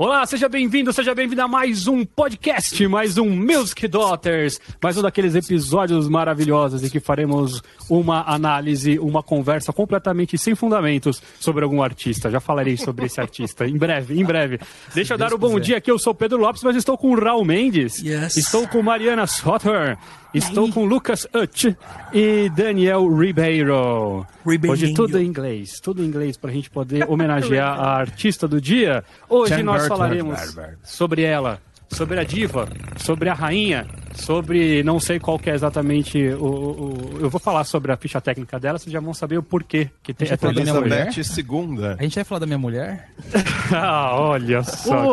Olá, seja bem-vindo, seja bem-vindo a mais um podcast, mais um Music Daughters, mais um daqueles episódios maravilhosos em que faremos uma análise, uma conversa completamente sem fundamentos sobre algum artista. Já falarei sobre esse artista em breve, em breve. Deixa eu dar o bom dia aqui, eu sou Pedro Lopes, mas estou com o Raul Mendes, Yes. estou com Mariana Sotter, estou com Lucas Utch e Daniel Ribeiro. Ribeirinho. Hoje tudo em inglês, tudo em inglês para a gente poder homenagear a artista do dia. Hoje nós falaremos sobre ela, sobre a diva, sobre a rainha, sobre não sei qual que é exatamente o, o- eu vou falar sobre a ficha técnica dela, vocês já vão saber o porquê que tem, é da toda minha mulher? Segunda. A gente vai falar da minha mulher? Ah, olha só Uau!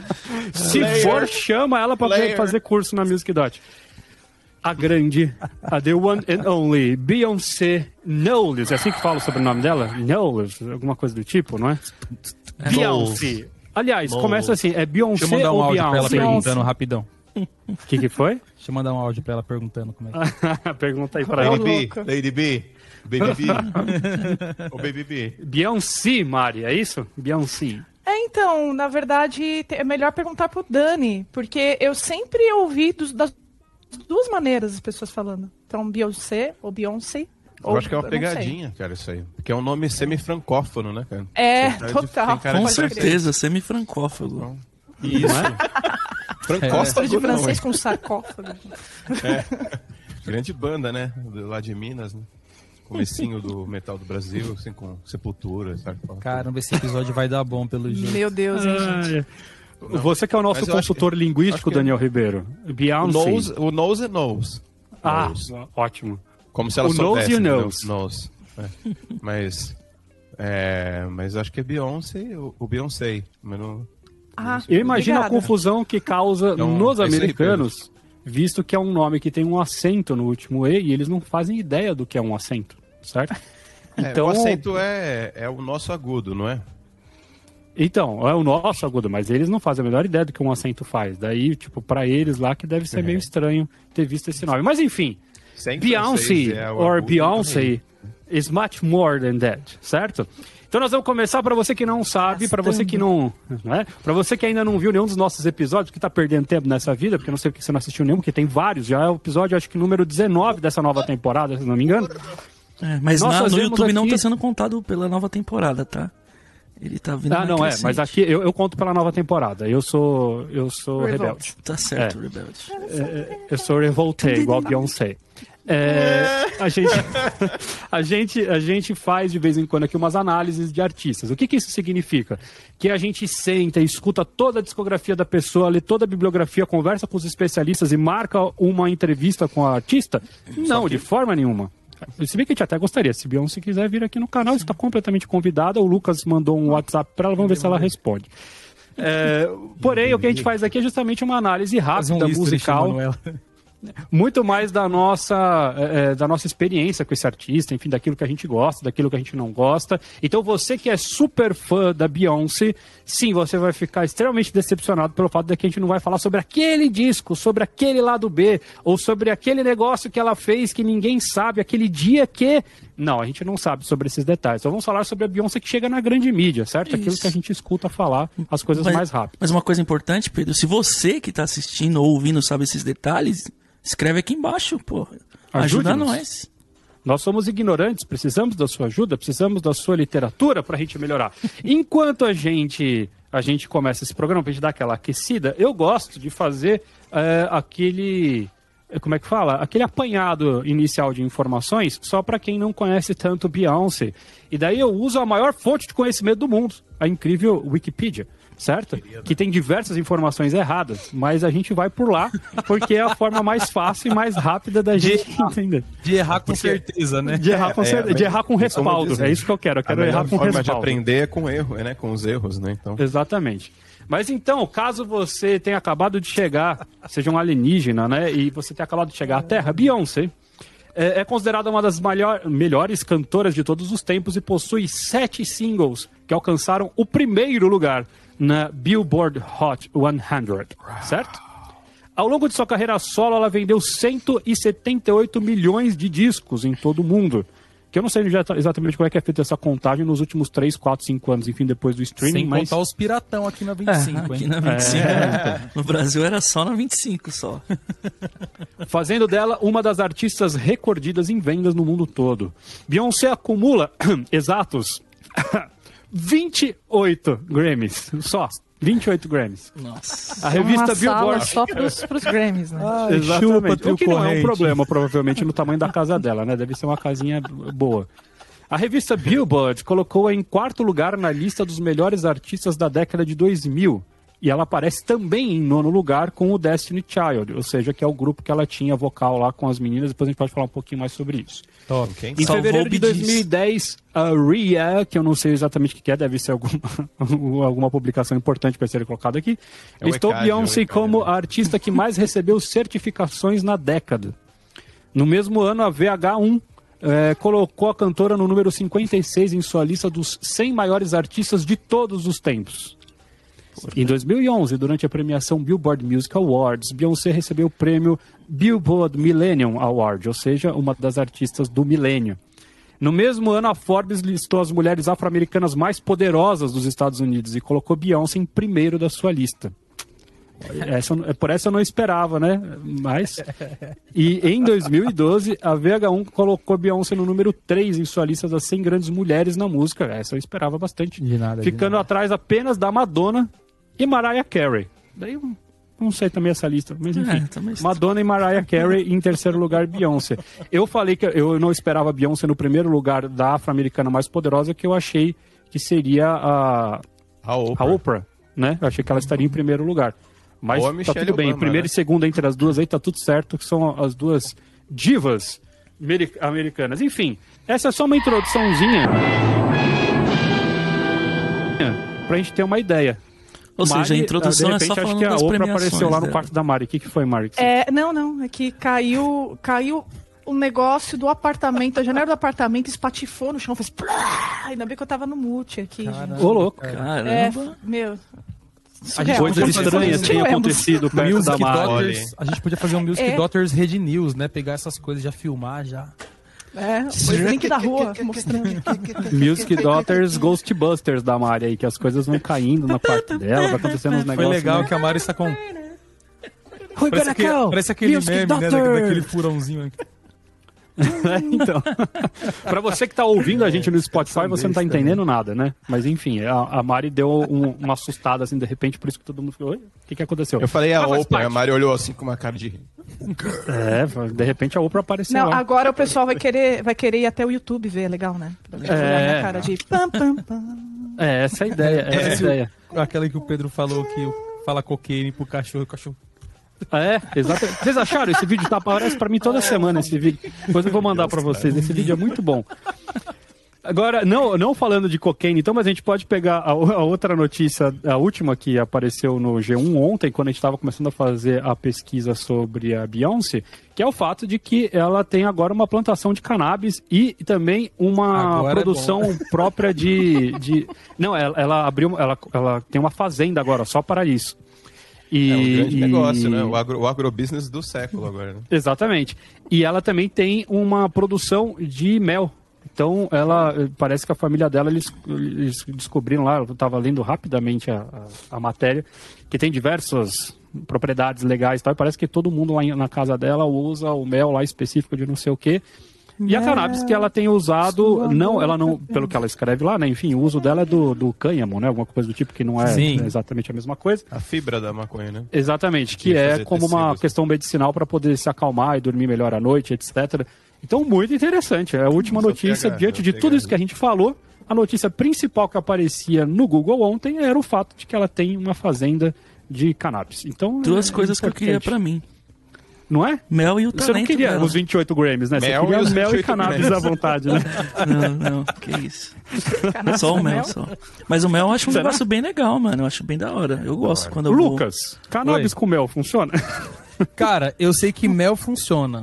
que bonitinho. Se for, chama ela para fazer curso na Music Dot. A grande, a the one and only, Beyoncé Knowles. É assim que fala sobre o nome dela? Knowles, alguma coisa do tipo, não é? Beyoncé. Aliás, começa assim, é Deixa eu Beyoncé mandar um ou áudio pra ela Beyoncé? perguntando rapidão. O que, que foi? Deixa eu mandar um áudio pra ela perguntando como é que Pergunta aí pra Lady ela. B, louco. Lady B, Baby B. Ô Baby B. Beyoncé, Mari, é isso? Beyoncé. É, então, na verdade, é melhor perguntar pro Dani, porque eu sempre ouvi dos- das duas maneiras as pessoas falando. Então, Beyoncé ou Beyoncé. Eu ou- acho que é uma não pegadinha, cara, isso aí. Porque é um nome semi-francófono, né, cara? É, cara de- total. cara Com certeza, semi-francófago. Isso. Francófono Mistura de não, francês é. com sarcófago. Grande banda, né? Lá de Minas, né? Comecinho do metal do Brasil, assim, com Sepultura, sabe? Caramba, esse episódio vai dar bom pelo jeito. Meu Deus, hein, gente. Ah, Você que é o nosso consultor que- linguístico, que- Daniel Ribeiro. O Beyoncé. nose, o nose é nose. Ah, Nose. ótimo. Como se ela O nose soubesse. e o entendeu? nose. Nose. É. Mas. É, mas acho que é Beyoncé, o, o Beyoncé. Mas não, Ah, Eu imagino a obrigada. confusão que causa Então, nos é americanos, visto que é um nome que tem um acento no último E e eles não fazem ideia do que é um acento, certo? É, Então, o acento é, é o nosso agudo, não é? então, é o nosso agudo, mas eles não fazem a menor ideia do que um acento faz. Daí, tipo, pra eles lá que deve ser meio estranho ter visto esse nome. Mas enfim, Beyoncé é or Beyoncé is much more than that, certo? Então nós vamos começar para você que não sabe, para você que não, né? Para você que ainda não viu nenhum dos nossos episódios, que tá perdendo tempo nessa vida, porque eu não sei porque você não assistiu nenhum, porque tem vários, já é o episódio acho que número 19 dessa nova temporada, se não me engano. É, mas Nós na- no YouTube não aqui- tá sendo contado pela nova temporada, tá? Ele tá vindo Ah, não é, mas aqui eu, eu conto pela nova temporada. Eu sou eu sou Revolt. rebelde. Tá certo, É. Rebelde. Eu sou revoltei, igual Beyoncé. É, a, gente, a, gente, a gente faz de vez em quando aqui umas análises de artistas. O que, que isso significa? Que a gente senta e escuta toda a discografia da pessoa, lê toda a bibliografia, conversa com os especialistas e marca uma entrevista com a artista? Não, de forma nenhuma. Se bem que a gente até gostaria, se Beyoncé quiser vir aqui no canal, está completamente convidada. O Lucas mandou um WhatsApp para ela, vamos ver se ela responde. É, porém, o que a gente faz aqui é justamente uma análise um rápida, list musical. Muito mais da nossa, eh, eh, da nossa experiência com esse artista, enfim, daquilo que a gente gosta, daquilo que a gente não gosta. Então você que é super fã da Beyoncé, sim, você vai ficar extremamente decepcionado pelo fato de que a gente não vai falar sobre aquele disco, sobre aquele lado B, ou sobre aquele negócio que ela fez que ninguém sabe, aquele dia que. Não, a gente não sabe sobre esses detalhes. Então vamos falar sobre a Beyoncé que chega na grande mídia, certo? Aquilo Isso. que a gente escuta falar, as coisas Mas, mais rápido. mas uma coisa importante, Pedro, se você que tá assistindo ou ouvindo sabe esses detalhes, escreve aqui embaixo, pô. Ajuda nós. Nós somos ignorantes, precisamos da sua ajuda, precisamos da sua literatura para a gente melhorar. Enquanto a gente a gente começa esse programa, para gente dar aquela aquecida, eu gosto de fazer eh, aquele eh, como é que fala? Aquele apanhado inicial de informações só para quem não conhece tanto Beyoncé. E daí eu uso a maior fonte de conhecimento do mundo, a incrível Wikipedia. Certo? Que tem diversas informações erradas, mas a gente vai por lá porque é a forma mais fácil e mais rápida da gente entender. De errar com certeza, né? De errar com, É, cer- é, de errar com respaldo. dizer, É isso que eu quero. Eu quero errar com forma de respaldo. aprender é com erro, né? Com os erros, né? Então, Exatamente. Mas então, caso você tenha acabado de chegar, seja um alienígena, né? E você tenha acabado de chegar à Terra, Beyoncé é, é considerada uma das maior- melhores cantoras de todos os tempos e possui sete singles que alcançaram o primeiro lugar na Billboard Hot 100, certo? Ao longo de sua carreira solo, ela vendeu 178 milhões de discos em todo o mundo, que eu não sei exatamente como é que é feita essa contagem nos últimos 3, 4, 5 anos, enfim, depois do streaming, Sem mas contar os piratão aqui na É, 25, aqui hein? na 25. né? No Brasil era só na 25 só. fazendo dela uma das artistas recordidas em vendas no mundo todo. Beyoncé acumula exatos 28 Grammys, só 28 Grammys. Nossa. A revista uma sala Billboard só pros, pros Grammys, né? Exatamente. chupa, o que não é um problema, provavelmente, no tamanho da casa dela, né? Deve ser uma casinha boa. A revista Billboard colocou-a em quarto lugar na lista dos melhores artistas da década de 2000. E ela aparece também em nono lugar com o Destiny Child, ou seja, que é o grupo que ela tinha vocal lá com as meninas. Depois a gente pode falar um pouquinho mais sobre isso. Top. Quem? Em Salvou fevereiro de Bee Gees. 2010, a Ria, que eu não sei exatamente o que é, deve ser alguma, alguma publicação importante para ser colocada aqui, É listou ECAD, Beyoncé é como a artista que mais recebeu certificações na década. No mesmo ano, a VH1 eh, colocou a cantora no número 56 em sua lista dos 100 maiores artistas de todos os tempos. Em 2011, durante a premiação Billboard Music Awards, Beyoncé recebeu o prêmio Billboard Millennium Award, ou seja, uma das artistas do milênio. No mesmo ano, a Forbes listou as mulheres afro-americanas mais poderosas dos Estados Unidos e colocou Beyoncé em primeiro da sua lista. Essa, por essa eu não esperava, né? Mas. E em 2012, a VH1 colocou Beyoncé no número 3 em sua lista das 100 grandes mulheres na música. Essa eu esperava bastante. De nada, de Ficando nada. atrás apenas da Madonna e Mariah Carey. Daí eu não sei também essa lista, mas enfim. É, também está. Madonna e Mariah Carey em terceiro lugar, Beyoncé. Eu falei que eu não esperava Beyoncé no primeiro lugar da afro-americana mais poderosa, que eu achei que seria a, A a Oprah. Oprah, né? Eu achei que ela estaria em primeiro lugar. Mas Ou a tá tudo bem. Obama, primeiro né? e segundo entre as duas aí tá tudo certo, que são as duas divas ameri- americanas. Enfim, essa é só uma introduçãozinha pra gente ter uma ideia. Ou seja, a Mari, introdução de é repente, só acho falando que a das Oprah apareceu lá no dela. quarto da Mari. O que, que foi, Mari? É, não, não, é que caiu, caiu o negócio do apartamento, a janela do apartamento espatifou no chão, fez! Ainda bem que eu tava no mute aqui. Ô, louco. É, Caramba. meu. A gente surreal. pode Coisas fazer estranhas acontecido perto da Mari. Daughters, a gente podia fazer um Music É. Daughters Red News, né? Pegar essas coisas, já filmar, já. É, os link da rua mostrando. Music Daughters Ghostbusters da Mari aí, que as coisas vão caindo no quarto dela, vai acontecendo uns Foi negócios. legal né? que a Mari está com. Parece, go. parece aquele Music meme, né? Daquele furãozinho. aqui. É, então. pra você que tá ouvindo a gente no Spotify, você não tá entendendo nada, né? Mas enfim, a, a Mari deu um- uma assustada assim de repente, por isso que todo mundo ficou. Oi? O que, que aconteceu? Eu falei a Ah, Oprah, parte. a Mari olhou assim com uma cara de. É, de repente a Oprah apareceu Não, lá. agora o pessoal vai querer, vai querer ir até o YouTube ver, é legal, né? É. cara de pam, pam, pam. É, essa é a ideia, essa é a ideia. Aquela que o Pedro falou que fala cocaine pro cachorro, o cachorro. É, exatamente. Vocês acharam? Esse vídeo tá, aparece pra mim toda semana esse vídeo. Depois eu vou mandar pra vocês. Esse vídeo é muito bom. Agora, não, não falando de cocaine, então, mas a gente pode pegar a, a outra notícia, a última que apareceu no G1 ontem, quando a gente estava começando a fazer a pesquisa sobre a Beyoncé, que é o fato de que ela tem agora uma plantação de cannabis e também uma Agora é produção própria de, de. Não, ela, ela abriu. Ela, ela tem uma fazenda agora, só para isso. E, É um grande e- negócio, né? O, agro, o agrobusiness do século agora, né? Exatamente. E ela também tem uma produção de mel. Então, ela parece que a família dela eles, eles descobriram lá, eu estava lendo rapidamente a, a, a matéria, que tem diversas propriedades legais e tal, e parece que todo mundo lá na casa dela usa o mel lá específico de não sei o quê. E a cannabis que ela tem usado, não, ela não, pelo que ela escreve lá, né? Enfim, o uso dela é do, do cânhamo, né? Alguma coisa do tipo que não é Sim. exatamente a mesma coisa. A fibra da maconha, né? Exatamente, que De é como uma tecidos. questão medicinal para poder se acalmar e dormir melhor à noite, etc. Então, muito interessante. É a última Só notícia, pegar, diante de pegar. tudo isso que a gente falou, a notícia principal que aparecia no Google ontem era o fato de que ela tem uma fazenda de cannabis. Então, Duas é coisas que eu queria pra mim. Não é? Mel e o Você talento não queria dela. os 28 Grammys, né? Você Mel queria e os mel e 28 cannabis Grammys. à vontade, né? Não, não, que isso. Cannabis Só o com mel, só. Mas o mel eu acho um Será? negócio bem legal, mano. Eu acho bem da hora. Eu gosto quando eu vou... Lucas, cannabis Oi. com mel funciona? Cara, eu sei que mel funciona.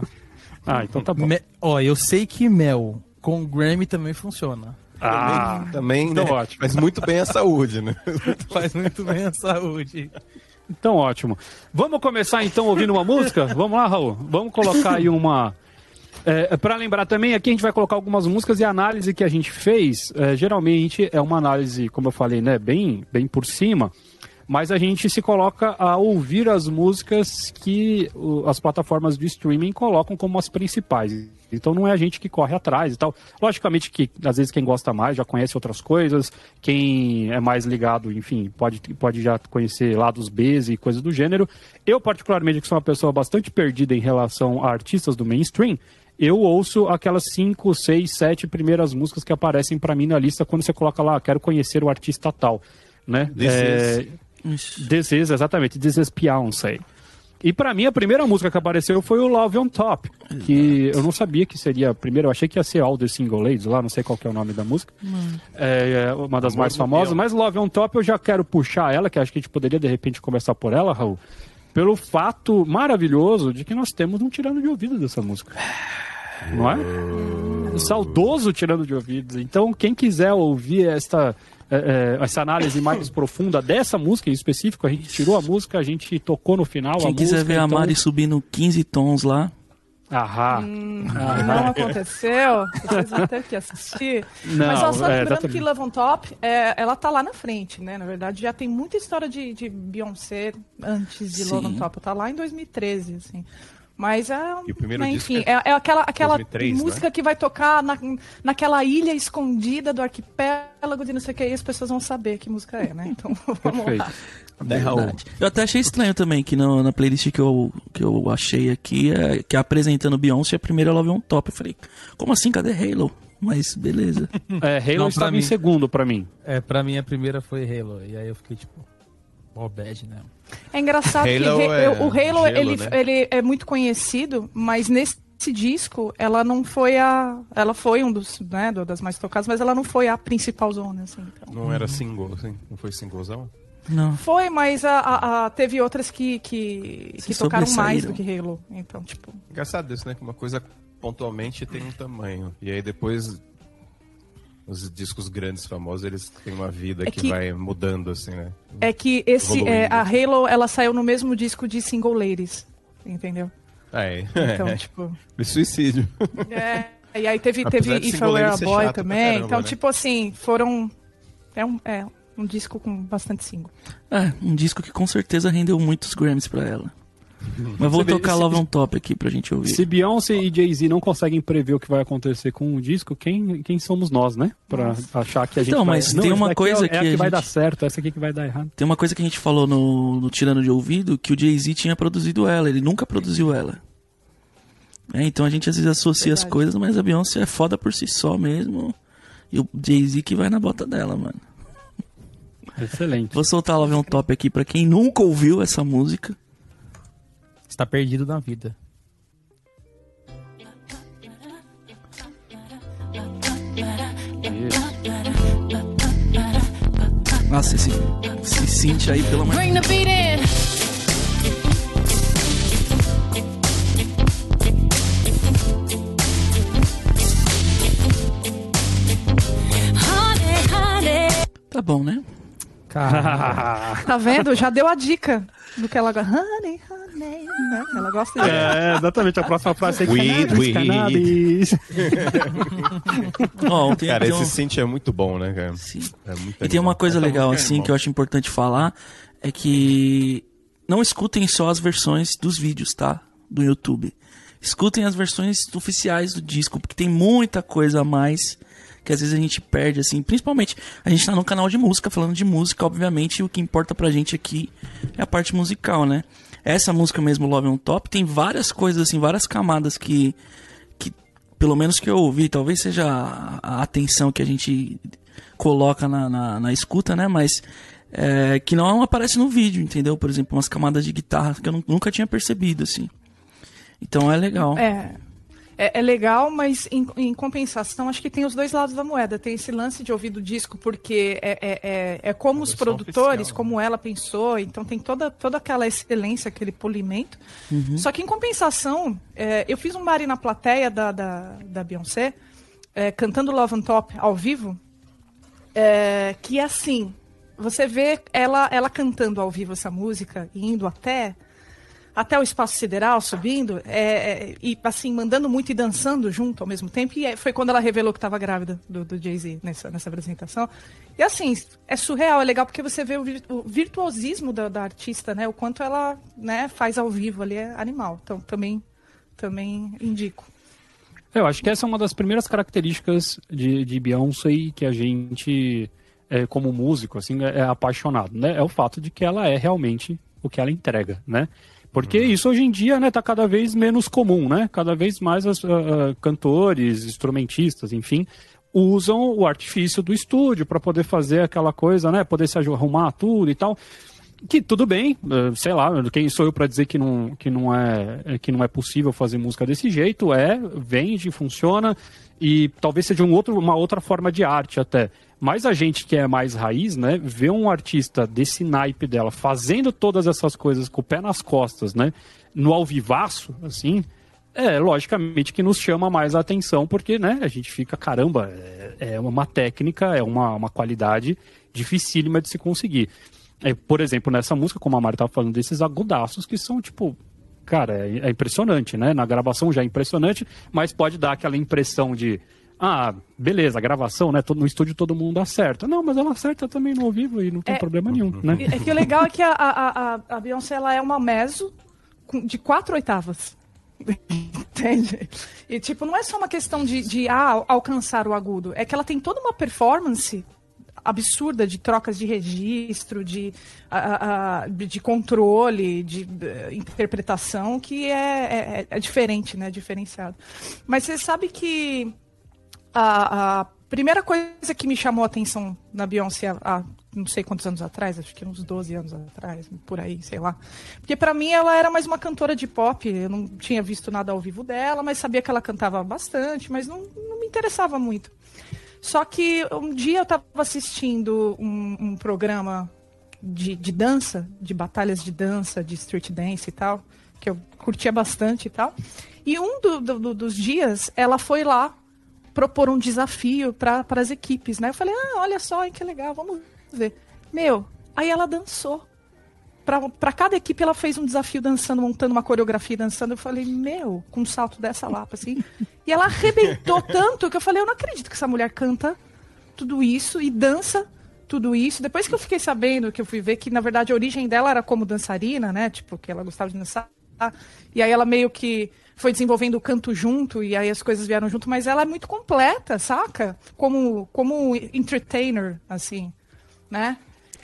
Ah, então tá bom. Me- Ó, eu sei que mel com Grammy também funciona. Ah, Também, então né? ótimo. Mas muito bem a saúde, né? Faz muito bem a saúde. Então, ótimo. Vamos começar então ouvindo uma música? Vamos lá, Raul. Vamos colocar aí uma É, para lembrar também, aqui a gente vai colocar algumas músicas e a análise que a gente fez, é, geralmente é uma análise, como eu falei, né, bem, bem por cima, mas a gente se coloca a ouvir as músicas que o, as plataformas de streaming colocam como as principais. Então não é a gente que corre atrás e tal. Logicamente que às vezes quem gosta mais já conhece outras coisas, quem é mais ligado, enfim, pode, pode já conhecer lados Bs e coisas do gênero. Eu, particularmente, que sou uma pessoa bastante perdida em relação a artistas do mainstream, eu ouço aquelas 5, 6, 7 primeiras músicas que aparecem para mim na lista quando você coloca lá, quero conhecer o artista tal, né? This é... This is, exatamente, This is Beyoncé. E pra mim a primeira música que apareceu foi o Love on Top, que eu não sabia que seria a primeira, eu achei que ia ser All the Single Ladies lá, não sei qual que é o nome da música. É, é uma das Amor mais famosas, Biel. mas Love on Top eu já quero puxar ela, que acho que a gente poderia de repente conversar por ela, Raul, pelo fato maravilhoso de que nós temos um tirando de ouvido dessa música. Não é? Um saudoso tirando de ouvidos. Então, quem quiser ouvir esta, eh, eh, essa análise mais profunda dessa música em específico, a gente tirou a música, a gente tocou no final a Quem quiser música. ver a então... Mari subindo 15 tons lá, Ahá. Não aconteceu. Vocês vão ter que assistir. Não, Mas ó, só é, lembrando que Love on Top, é, ela tá lá na frente, né? Na verdade, já tem muita história de, de Beyoncé antes de Love Sim. on Top. Tá lá em 2013, assim. Mas é, E o primeiro né, enfim, é é, é aquela, aquela 2003, música né? que vai tocar na, naquela ilha escondida do arquipélago de não sei o que, e as pessoas vão saber que música é, né? Então, vamos Perfeito. lá. Né? Verdade. Eu até achei estranho também que no- na playlist que eu, que eu achei aqui, é, que é apresentando Beyoncé, a primeira Love on Top. Eu falei, como assim? Cadê Halo? Mas beleza. É, Halo Não, pra estava em mim. segundo pra mim. É, pra mim a primeira foi Halo. E aí eu fiquei tipo, ó, bad, né? É engraçado que Halo Re- é o Halo gelo, ele, né? ele é muito conhecido, mas nesse disco ela não foi a, ela foi um dos, né, das mais tocadas, mas ela não foi a principal zona, assim. então. Não era single, assim? Não foi singlezão? Não. Foi, mas a, a- a- teve outras que que, que tocaram mais do que Halo, então tipo. Engraçado isso, né? Que uma coisa pontualmente tem um tamanho. E aí depois os discos grandes, famosos, eles têm uma vida É que, que- vai mudando, assim, né? É que esse é, a Halo ela saiu no mesmo disco de Single Ladies, entendeu? É, Então tipo é. suicídio. É, e aí teve, Apesar teve If I Single Were a Boy também. caramba, então, né? tipo assim, foram. É um, é um disco com bastante single. É, um disco que com certeza rendeu muitos Grammys pra ela. Mas vou tocar Love on Top aqui pra gente ouvir. Se Beyoncé e Jay-Z não conseguem prever o que vai acontecer com o disco, quem, quem somos nós, né? Pra achar que a gente Então, vai... mas Não, tem uma coisa é, que é a que vai dar certo, essa aqui que vai dar errado. Tem uma coisa que a gente falou no, no Tirando de Ouvido, que o Jay-Z tinha produzido ela, ele nunca produziu ela. É, então a gente às vezes associa as Verdade. coisas, mas a Beyoncé é foda por si só mesmo. E o Jay-Z que vai na bota dela, mano. Excelente. Vou soltar Love on Top aqui pra quem nunca ouviu essa música. Você tá perdido na vida. Nossa, esse, esse synth aí, pelo amor. Tá bom, né? Cara, Tá vendo? Já deu a dica do que ela gosta. Honey, honey. Né? Ela gosta de. É, exatamente, a próxima frase é Weed, cannabis, weed. cannabis. Ó, tem, Cara, tem esse um- synth é muito bom, né, cara? Sim. É muito E tem animal. uma coisa Essa legal, é assim, animal. que eu acho importante falar, é que não escutem só as versões dos vídeos, tá? Do YouTube. Escutem as versões oficiais do disco, porque tem muita coisa a mais que às vezes a gente perde, assim. Principalmente, a gente tá no canal de música, falando de música, obviamente, o que importa pra gente aqui é a parte musical, né? Essa música mesmo, Love on Top, tem várias coisas, assim, várias camadas que, que pelo menos que eu ouvi, talvez seja a, atenção que a gente coloca na, na, na escuta, né? Mas é, que não aparece no vídeo, entendeu? Por exemplo, umas camadas de guitarra que eu nu- nunca tinha percebido, assim. Então é legal. É. É, é legal, mas em, em compensação, acho que tem os dois lados da moeda. Tem esse lance de ouvir do disco, porque é, é, é, é como os produtores, oficial, como ela pensou, então tem toda, toda aquela excelência, aquele polimento. Só que em compensação, é, eu fiz um bar na plateia da, da, da Beyoncé, é, cantando Love on Top ao vivo, é, que assim, você vê ela, ela cantando ao vivo essa música, e indo até até o espaço sideral subindo, é, é, e assim, mandando muito e dançando junto ao mesmo tempo. E é, foi quando ela revelou que estava grávida do, do Jay-Z nessa, nessa apresentação. E assim, é surreal, é legal porque você vê o, o virtuosismo da, da artista, né? O quanto ela né, faz ao vivo ali é animal. Então também, também indico. Eu acho que essa é uma das primeiras características de, de Beyoncé que a gente, é, como músico, assim, é, é apaixonado, né? É o fato de que ela é realmente o que ela entrega, né? Porque isso hoje em dia, né, tá cada vez menos comum, né? Cada vez mais os cantores, instrumentistas, enfim, usam o artifício do estúdio para poder fazer aquela coisa, né? Poder se arrumar tudo e tal. Que tudo bem, eh, sei lá, quem sou eu para dizer que não, que, não é, é, que não é possível fazer música desse jeito? É, vende, funciona e talvez seja um outro, uma outra forma de arte até. Mas a gente que é mais raiz, né, vê um artista desse naipe dela fazendo todas essas coisas com o pé nas costas, né, no alvivaço, assim, é logicamente que nos chama mais a atenção, porque, né, a gente fica, caramba, é, é uma técnica, é uma, uma qualidade dificílima de se conseguir. É, por exemplo, nessa música, como a Mari estava falando, desses agudaços que são, tipo, cara, é, é impressionante, né? Na gravação já é impressionante, mas pode dar aquela impressão de, ah, beleza, a gravação, né? todo- No estúdio todo mundo acerta. Não, mas ela acerta também no ao vivo e não tem É. problema nenhum, né? É que o legal é que a, a, a, Beyoncé ela é uma mezzo de quatro oitavas. Entende? E, tipo, não é só uma questão de, de ah, alcançar o agudo. É que ela tem toda uma performance absurda de trocas de registro, de, a- a- de controle, de eh, interpretação, que é, é, é diferente, né? Diferenciado. Mas você sabe que a, a primeira coisa que me chamou a atenção na Beyoncé há não sei quantos anos atrás, acho que uns 12 anos atrás, por aí, sei lá. Porque pra mim ela era mais uma cantora de pop, eu não tinha visto nada ao vivo dela, mas sabia que ela cantava bastante, mas não, não me interessava muito. Só que um dia eu estava assistindo um, um programa de, de dança, de batalhas de dança, de street dance e tal, que eu curtia bastante e tal. E um do- do- do- dos dias ela foi lá propor um desafio para as equipes, né? Eu falei, ah, olha só, hein, que legal, vamos ver. Meu, aí ela dançou. Pra cada equipe ela fez um desafio dançando, montando uma coreografia dançando. Eu falei, meu, com um salto dessa lapa, assim. E ela arrebentou tanto que eu falei, eu não acredito que essa mulher canta tudo isso e dança tudo isso. Depois que eu fiquei sabendo, que eu fui ver que, na verdade, a origem dela era como dançarina, né? Tipo, que ela gostava de dançar. E aí ela meio que foi desenvolvendo o canto junto, e aí as coisas vieram junto, mas ela é muito completa, saca? Como, como entertainer, assim, né?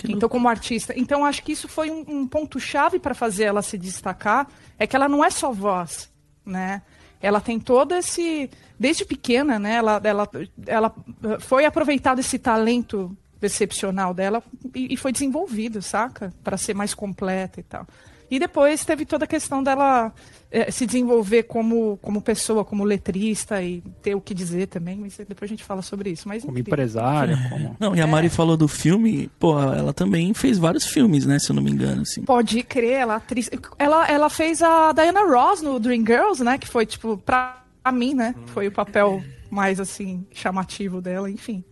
Então, como artista. Então, acho que isso foi um, um ponto-chave para fazer ela se destacar. É que ela não é só voz, né? Ela tem todo esse. Desde pequena, né? Ela, ela, ela eh, foi aproveitado esse talento excepcional dela e, e foi desenvolvido, saca? Para ser mais completa e tal. E depois teve toda a questão dela eh, se desenvolver como, como pessoa, como letrista e ter o que dizer também. Mas depois a gente fala sobre isso. Mas Como empresária, como... Não, e a Mari falou do filme, pô, ela também fez vários filmes, né, se eu não me engano, assim. Pode crer, ela é atriz. Ela, ela fez a Diana Ross no Dreamgirls, né? Que foi, tipo, pra mim, né? Foi o papel mais, assim, chamativo dela, enfim.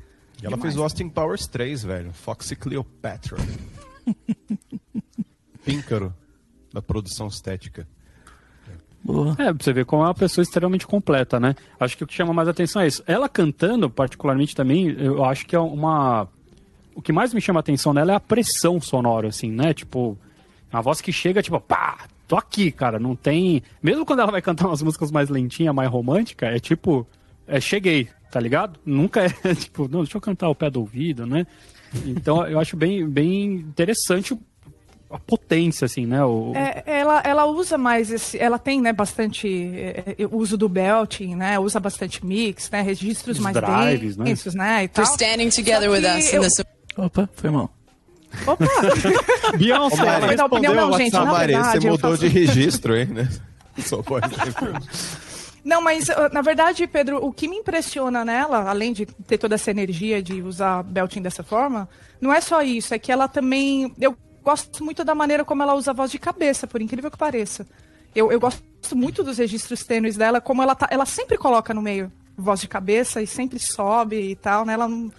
E ela fez o Austin Powers 3, velho. Foxy Cleopatra. Píncaro. Da produção estética. Boa. É, pra você ver como é uma pessoa extremamente completa, né? Acho que o que chama mais atenção é isso. Ela cantando, particularmente também, eu acho que é uma. O que mais me chama a atenção nela é a pressão sonora, assim, né? Tipo, a voz que chega, tipo, pá, tô aqui, cara. Não tem. Mesmo quando ela vai cantar umas músicas mais lentinhas, mais românticas, é tipo, é cheguei, tá ligado? Nunca é tipo, não, deixa eu cantar ao pé do ouvido, né? Então eu acho bem, bem interessante a potência, assim, né? O, É, ela, ela usa mais esse. Ela tem, né, bastante é, é, uso do belting, né? Usa bastante mix, né? Registros Os mais drives, né? densos, né? E tal. for standing together with us in eu- this Opa, foi mal. Opa! Beyoncé, Ô, Mari, dar opinião, não, gente, na Mari, você verdade, eu mudou faço- de registro, hein, né? Só pode. Não, mas uh, na verdade, Pedro, o que me impressiona nela, além de ter toda essa energia de usar belting dessa forma, não é só isso, é que ela também. Eu gosto muito da maneira como ela usa a voz de cabeça, por incrível que pareça. Eu, eu gosto muito dos registros tênues dela, como ela, tá, ela sempre coloca no meio voz de cabeça e sempre sobe e tal, né? Ela não,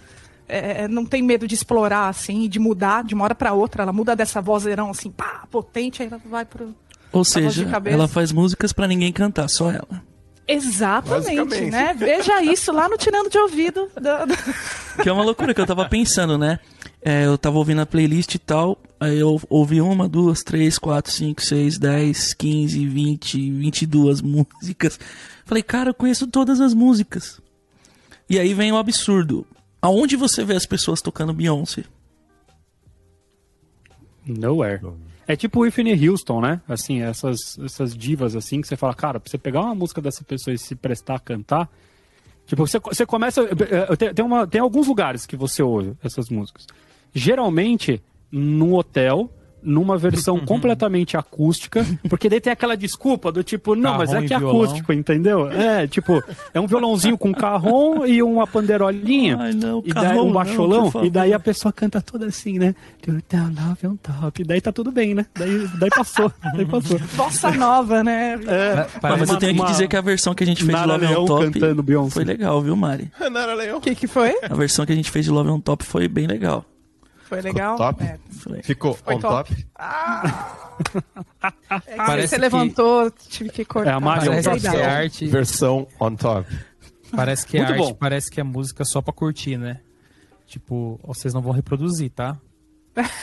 é, não tem medo de explorar, assim, de mudar de uma hora para outra. Ela muda dessa vozeirão, assim, pá, potente, aí ela vai pro, Ou voz de seja, cabeça. ela faz músicas pra ninguém cantar, só ela. Exatamente, né? Veja isso lá no Tirando de Ouvido. da- Que é uma loucura que eu tava pensando, né? É, eu tava ouvindo a playlist e tal, aí eu ouvi uma, duas, três, quatro, cinco, seis, dez, quinze, vinte, vinte e duas músicas. Falei, cara, eu conheço todas as músicas. E aí vem o absurdo. Aonde você vê as pessoas tocando Beyoncé? Nowhere. É tipo Whitney Houston, né? Assim, essas, essas divas assim, que você fala, cara, pra você pegar uma música dessa pessoa e se prestar a cantar. Tipo, você, você começa. tem, uma, tem alguns lugares que você ouve essas músicas. Geralmente, num hotel, numa versão completamente acústica, porque daí tem aquela desculpa do tipo, não, mas é que é acústico, entendeu? É, tipo, é um violãozinho com carrom e uma panderolinha. Ai, não, e daí carrom um não, baixolão, favor. e daí a pessoa canta toda assim, né? Love on top. E daí tá tudo bem, né? Daí, daí passou. daí passou. Bossa nova, né? É, Ah, mas eu tenho que dizer que a versão que a gente fez de Nara Love Leão on Top cantando Beyoncé. foi legal, viu, Mari? Nara Leão. O que, que foi? A versão que a gente fez de Love on Top foi bem legal. Foi legal? top? É. Ficou Foi on top. top. É que Parece você que- levantou, tive que cortar. É, a Mari Mas Parece on que top. é arte, Versão on top. parece que é Muito arte, bom. parece que é música só pra curtir, né? Tipo, vocês não vão reproduzir, tá?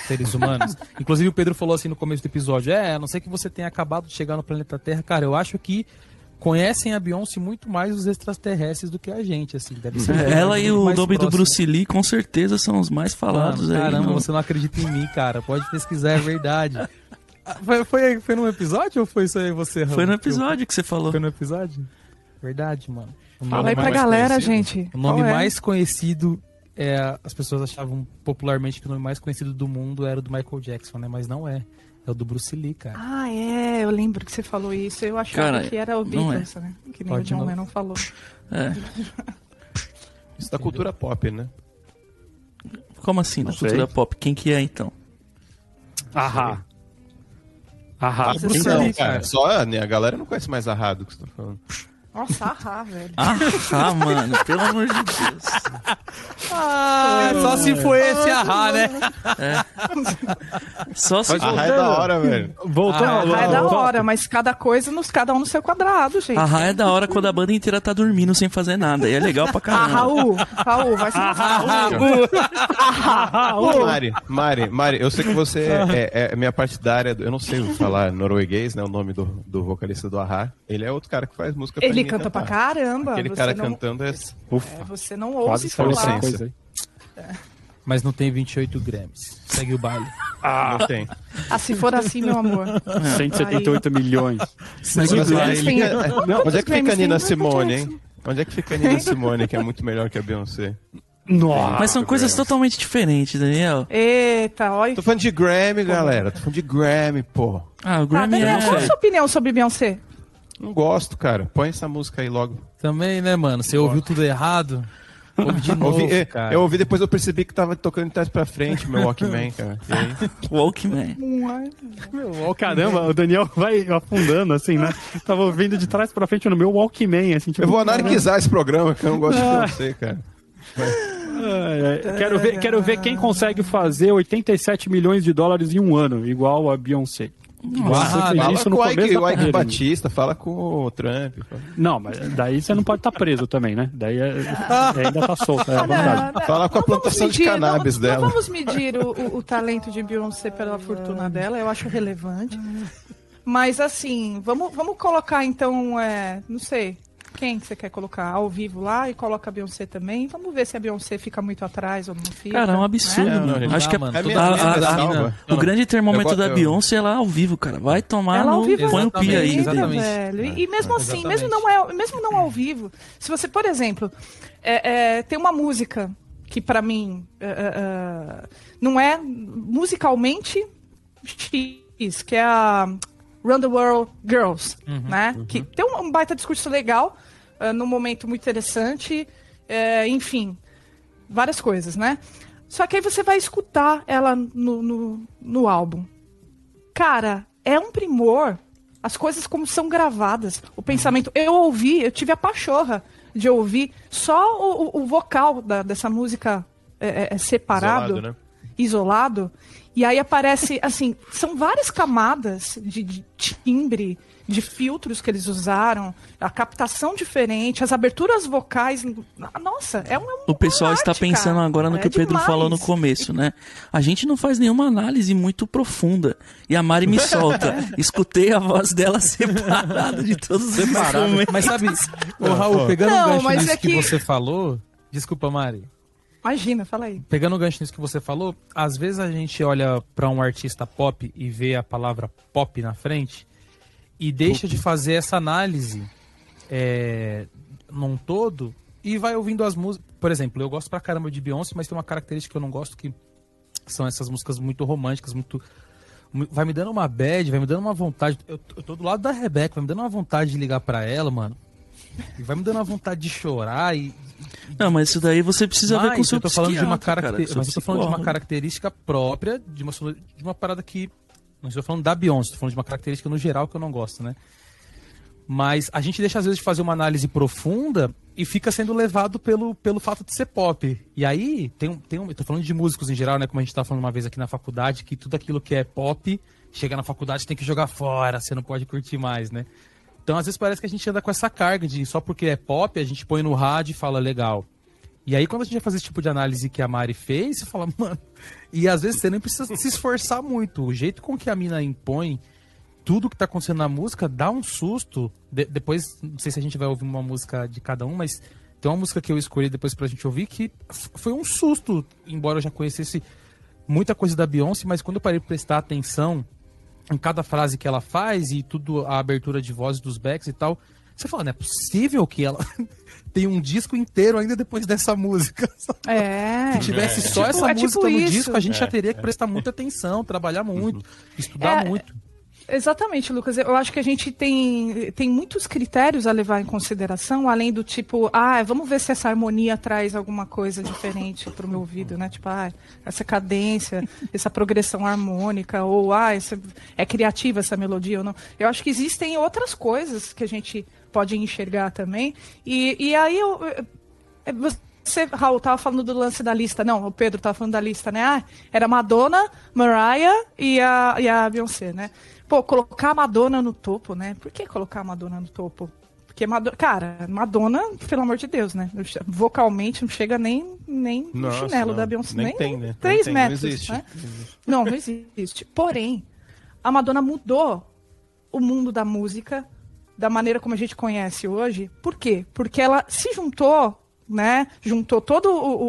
Seres humanos. Inclusive o Pedro falou assim no começo do episódio: É, a não ser que você tenha acabado de chegar no planeta Terra, cara, eu acho que conhecem a Beyoncé muito mais os extraterrestres do que a gente, assim. Deve ser É, ela e o nome do. Bruce Lee com certeza são os mais falados Mano, aí. caramba, você não acredita em mim, cara. Pode pesquisar, é verdade. Ah, Foi, foi, foi num episódio ou foi isso aí você? Foi no episódio que você falou. Foi no episódio? Verdade, mano. Fala aí pra galera, conhecido? gente. O nome Qual é? mais conhecido, é, as pessoas achavam popularmente que o nome mais conhecido do mundo era o do Michael Jackson, né? Mas não é. É o do Bruce Lee, cara. Ah, é, eu lembro que você falou isso. Eu achava Cara, que era o não é. Beatles, né? Que nem Pode o John não. Lennon falou. É. Isso da cultura pop, né? Como assim, Não sei. cultura pop? Quem que é então? Ahá. Ahá. Ah, Bruce Lee, cara. cara. Só né, a galera não conhece mais a do que você tá falando. Nossa, ahá, velho. Ah, ah, mano, pelo amor de Deus. Ah, só se foi esse ahá, né? Só se A é da hora, velho. Voltou. Ah, Ah, é da hora, mas cada coisa, nos, cada um no seu quadrado, gente. A Ra é da hora quando a banda inteira tá dormindo sem fazer nada. E é legal pra Ah, caramba. Raul, Raul, vai se Ô, Mari, Mari, Mari, eu sei que você é, é minha partidária. do- Eu não sei falar norueguês, né? O nome do, do vocalista do Ahá. Ele é outro cara que faz música pra Ele ninguém canta pra cantar. caramba. Aquele você cara não, cantando é. é, Ufa, você não Quase ouve falar. coisa aí. Mas não tem 28 Grammys. Segue o baile. não tem. Ah, se for assim, meu amor. 178 milhões. Mas, Quantos mas, Grammys ele- tem- é- quantos onde é que fica a Nina tem Simone, hein? Onde é que fica a Nina Simone, que é muito melhor que a Beyoncé? Nossa. Mas são coisas totalmente diferentes, Daniel. Eita, olha. Tô falando de Grammy, galera. Tô falando de Grammy, pô. Ah, o Tá, Grammy Daniel, qual a é... sua opinião sobre Beyoncé? Não gosto, cara. Põe essa música aí logo. Também, né, mano? Você ouviu tudo errado? Ouve de novo, Ouvi- é, cara. eu ouvi, depois eu percebi que tava tocando de trás pra frente, meu Walkman, cara. Walkman. Ô, caramba, o Daniel vai afundando, assim, né? Tava ouvindo de trás pra frente no meu Walkman, assim, tipo... Eu vou anarquizar esse programa, que eu não gosto de Beyoncé, cara. Ai, ai. Quero, ver, quero ver quem consegue fazer 87 milhões de dólares em um ano, igual a Beyoncé. Ah, fez Fala isso no com o começo Ike, o Batista, fala com o Trump. fala- Não, mas daí você não pode estar preso também, né? Daí é- é, ainda tá solto, é a vantagem. Não, Fala com a não plantação de medir- cannabis não, dela. Não vamos medir o, o- o talento de Beyoncé pela fortuna dela, eu acho relevante. Mas assim, vamos, vamos colocar então, é, não sei, quem que você quer colocar ao vivo lá e coloca a Beyoncé também. Vamos ver se a Beyoncé fica muito atrás ou não fica. Cara, é um né? absurdo, É, não, mano. gente. Acho que a- mano, É a- a- ressalva. o grande termômetro da Beyoncé é lá ao vivo, cara. Vai tomar Ela ao no... vivo Põe é o pi aí. exatamente, velho. E, e mesmo assim, Exatamente. mesmo não, é, mesmo não ao vivo, se você, por exemplo, é, é, tem uma música que pra mim é, é, é, não é musicalmente X, que é a Run the World Girls, né? Que tem um baita discurso legal, é, num momento muito interessante, é, enfim, várias coisas, né? Só que aí você vai escutar ela no, no, no álbum. Cara, é um primor. As coisas como são gravadas. O pensamento. Eu ouvi, eu tive a pachorra de ouvir só o, o- vocal da- dessa música é, é separado, Isolado, né? isolado. E aí aparece, assim, são várias camadas de, de timbre, de filtros que eles usaram, a captação diferente, as aberturas vocais. Nossa, é um. é O pessoal uma está arte, pensando cara. agora no É que o Pedro demais. falou no começo, né? A gente não faz nenhuma análise muito profunda. E a Mari me solta. Escutei a voz dela separada de todos os instrumentos. Mas sabe, ô Raul, pegando Não, um gancho é que... que- você falou. Desculpa, Mari. Imagina, fala aí. Pegando um gancho nisso que você falou, às vezes a gente olha pra um artista pop e vê a palavra pop na frente e deixa de fazer essa análise é, num todo e vai ouvindo as músicas. Por exemplo, eu gosto pra caramba de Beyoncé, mas tem uma característica que eu não gosto que são essas músicas muito românticas, muito. mu- Vai me dando uma bad, vai me dando uma vontade. Eu, eu tô do lado da Rebeca, vai me dando uma vontade de ligar pra ela, mano. E vai me dando uma vontade de chorar e, Não, mas isso daí você precisa ver com o mas seu eu tô falando de uma cara, mas eu tô falando de uma característica própria de uma de uma parada que não estou falando da Beyoncé, estou falando de uma característica no geral que eu não gosto, né? Mas a gente deixa às vezes de fazer uma análise profunda e fica sendo levado pelo, pelo fato de ser pop. E aí, tem tem um, eu falando de músicos em geral, né? Como a gente tá falando uma vez aqui na faculdade, que tudo aquilo que é pop, chega na faculdade tem que jogar fora, você não pode curtir mais, né? Então, às vezes parece que a gente anda com essa carga de só porque é pop, a gente põe no rádio e fala legal. E aí, quando a gente vai fazer esse tipo de análise que a Mari fez, você fala, mano. E às vezes você nem precisa se esforçar muito. O jeito com que a mina impõe tudo que tá acontecendo na música dá um susto. De- depois, não sei se a gente vai ouvir uma música de cada um, mas tem uma música que eu escolhi depois pra gente ouvir que foi um susto, embora eu já conhecesse muita coisa da Beyoncé, mas quando eu parei pra prestar atenção em cada frase que ela faz e tudo, a abertura de voz dos backs e tal, você fala, não é possível que ela tem um disco inteiro ainda depois dessa música. É. Se tivesse só Tipo, essa é música tipo no isso. disco, a gente já teria que prestar muita atenção, trabalhar muito, estudar É, muito. Exatamente, Lucas. Eu acho que a gente tem, tem muitos critérios a levar em consideração, além do tipo, ah, vamos ver se essa harmonia traz alguma coisa diferente para o meu ouvido, né? Tipo, ah, essa cadência, essa progressão harmônica, ou ah, essa, é criativa essa melodia ou não. Eu acho que existem outras coisas que a gente pode enxergar também. E, e aí eu, eu- você, Raul, tava falando do lance da lista. Não, o Pedro tava falando da lista, né? Ah, era Madonna, Mariah e a, e a Beyoncé, né? Pô, colocar a Madonna no topo, né? Por que colocar a Madonna no topo? Porque, Madonna, cara, Madonna, pelo amor de Deus, né? Vocalmente não chega nem, nem no Nossa, chinelo não. da Beyoncé. Nem Nem, tem, né? Três Nem tem, não metros, existe. né? Não, não existe. Porém, a Madonna mudou o mundo da música da maneira como a gente conhece hoje. Por quê? Porque ela se juntou, né? Juntou todo o, o,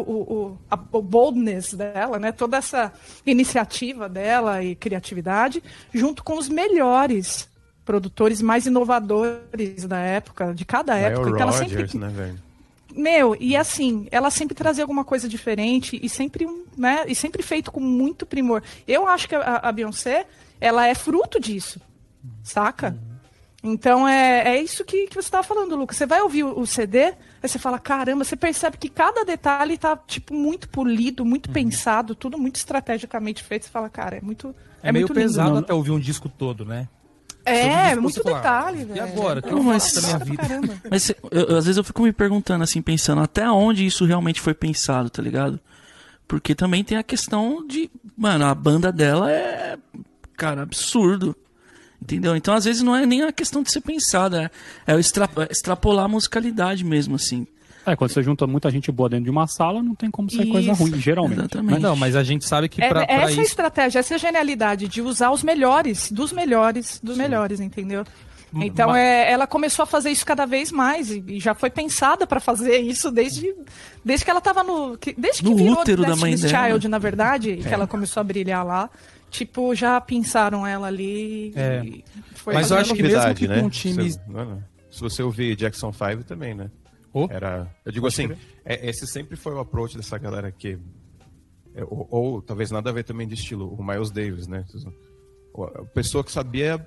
o, a- o boldness dela, né? Toda essa iniciativa dela e criatividade, junto com os melhores produtores mais inovadores da época, de cada Nile época. Então ela Rodgers, sempre né, velho? meu, e assim, ela sempre trazia alguma coisa diferente e sempre, um, né, e sempre feito com muito primor. Eu acho que a, a Beyoncé, ela é fruto disso, saca? Então é, é isso que, que você estava falando, Lucas. Você vai ouvir o, o CD, aí você fala, caramba, você percebe que cada detalhe tá, tipo, muito polido, muito pensado, tudo muito estrategicamente feito. Você fala, cara, é muito. É, meio muito lindo. pesado não? até ouvir um disco todo, né? É, disco, muito detalhe, E velho. agora? O que eu mas- faço da minha Pra vida? caramba. Mas eu- eu- às vezes eu fico me perguntando, assim, pensando até onde isso realmente foi pensado, tá ligado? Porque também tem a questão de. Mano, a banda dela é. Cara, absurdo. Entendeu? Então, às vezes, não é nem a questão de ser pensada, é, é o extra- é extrapolar a musicalidade mesmo, assim. É, quando você junta muita gente boa dentro de uma sala, não tem como sair coisa Isso. ruim, geralmente. Exatamente. Mas não, mas a gente sabe que É, pra, pra essa é isso. estratégia, essa é a genialidade de usar os melhores, dos melhores, dos melhores, entendeu? Então ma- é, ela começou a fazer isso cada vez mais e, e já foi pensada para fazer isso desde, desde que ela estava no, que- desde que No virou útero da mãe Destiny's dela. Child, na verdade, que ela começou a brilhar lá. Tipo, já pensaram ela ali. É. e foi Mas eu acho que mesmo que né? com um time- Se, se você ouvir Jackson 5 também, né? Oh. Era, eu digo assim, é- esse sempre foi o approach dessa galera que é, ou, ou talvez nada a ver também de estilo, o Miles Davis, né? A pessoa que sabia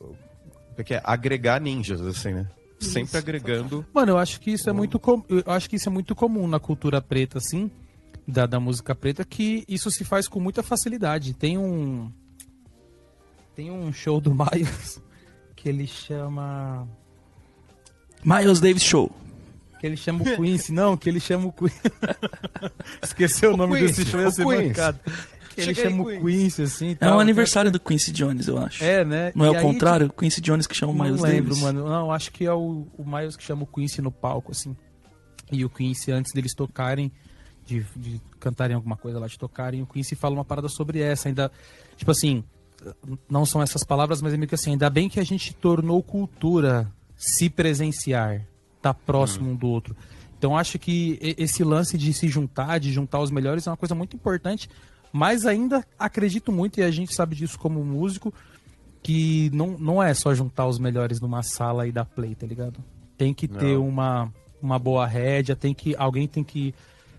o que é agregar ninjas assim, né? Sempre agregando Mano, eu acho que isso é muito com... eu acho que isso é muito comum na cultura preta, assim, da, da música preta, que isso se faz com muita facilidade. Tem um. Tem um show do Miles que ele chama. Miles Davis Show. Que ele chama o Quincy, não, que ele chama o Queen. Esqueceu o nome Quincy, desse show, ia o ser Quincy. mancado. Ele chama o. Quincy, assim. É tal. o aniversário do Quincy Jones, eu acho. É, né? Não é E o aí, contrário? Quincy Jones que chama o Não Miles lembro, Davis. mano. Não, acho que é o, o Miles que chama o Quincy no palco, assim. E o Quincy, antes deles tocarem, de, de cantarem alguma coisa lá, de tocarem, o Quincy fala uma parada sobre essa. Ainda, tipo assim, não são essas palavras, mas é meio que assim, ainda bem que a gente tornou cultura se presenciar, tá próximo um do outro. Então acho que esse lance de se juntar, de juntar os melhores é uma coisa muito importante, mas ainda acredito muito, e a gente sabe disso como músico, que não, não é só juntar os melhores numa sala e dar play, tá ligado? Tem que ter uma, uma boa rédea, tem que. Alguém tem que.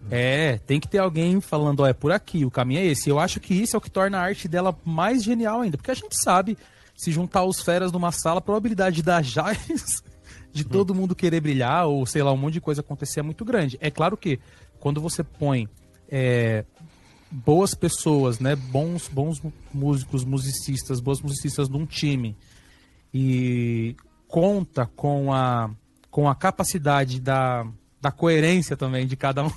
É, tem que ter alguém falando, ó, é por aqui, o caminho é esse. Eu acho que isso é o que torna a arte dela mais genial ainda, porque a gente sabe, se juntar os feras numa sala, a probabilidade de dar jazz, de todo mundo querer brilhar, ou sei lá, um monte de coisa acontecer é muito grande. É claro que quando você põe é, boas pessoas, né, bons, bons músicos, musicistas, boas musicistas num time e conta com a, com a capacidade da, da coerência também de cada um,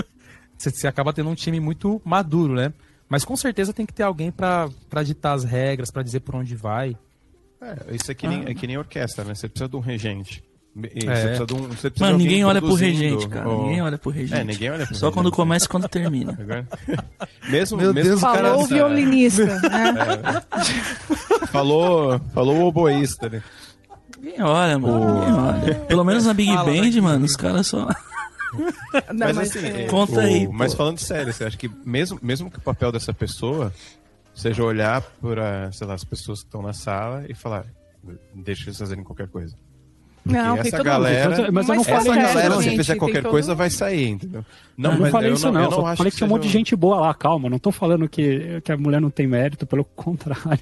você, você acaba tendo um time muito maduro, né? Mas com certeza tem que ter alguém pra pra ditar as regras, pra dizer por onde vai. É, isso é que, nem, é que nem orquestra, né? Você precisa de um regente. É. Você precisa de um, você precisa Mano, ninguém olha pro regente, cara. ou- Ninguém olha pro regente. É, ninguém olha pro Só quando começa e quando termina. Mesmo, Meu mesmo Deus, os caras- Falou o violinista, né? Falou, falou o oboísta, né? Ninguém olha, mano. Ninguém olha. Pelo menos na Big Fala Band, daqui. mano, os caras só. Não, Mas, mas, assim, é, é, Conta aí, pô. Mas falando sério, você acha que mesmo, mesmo que o papel dessa pessoa seja olhar para, sei lá, as pessoas que estão na sala e falar, deixa eles fazerem qualquer coisa. Não, essa galera- Mas eu não Mas falei Essa isso, galera, não. se gente, fizer qualquer coisa, vai sair, entendeu? Não, não mas falei eu isso, não. eu Só acho falei que tinha um monte de gente boa lá, calma. Não tô falando que, que a mulher não tem mérito, pelo contrário.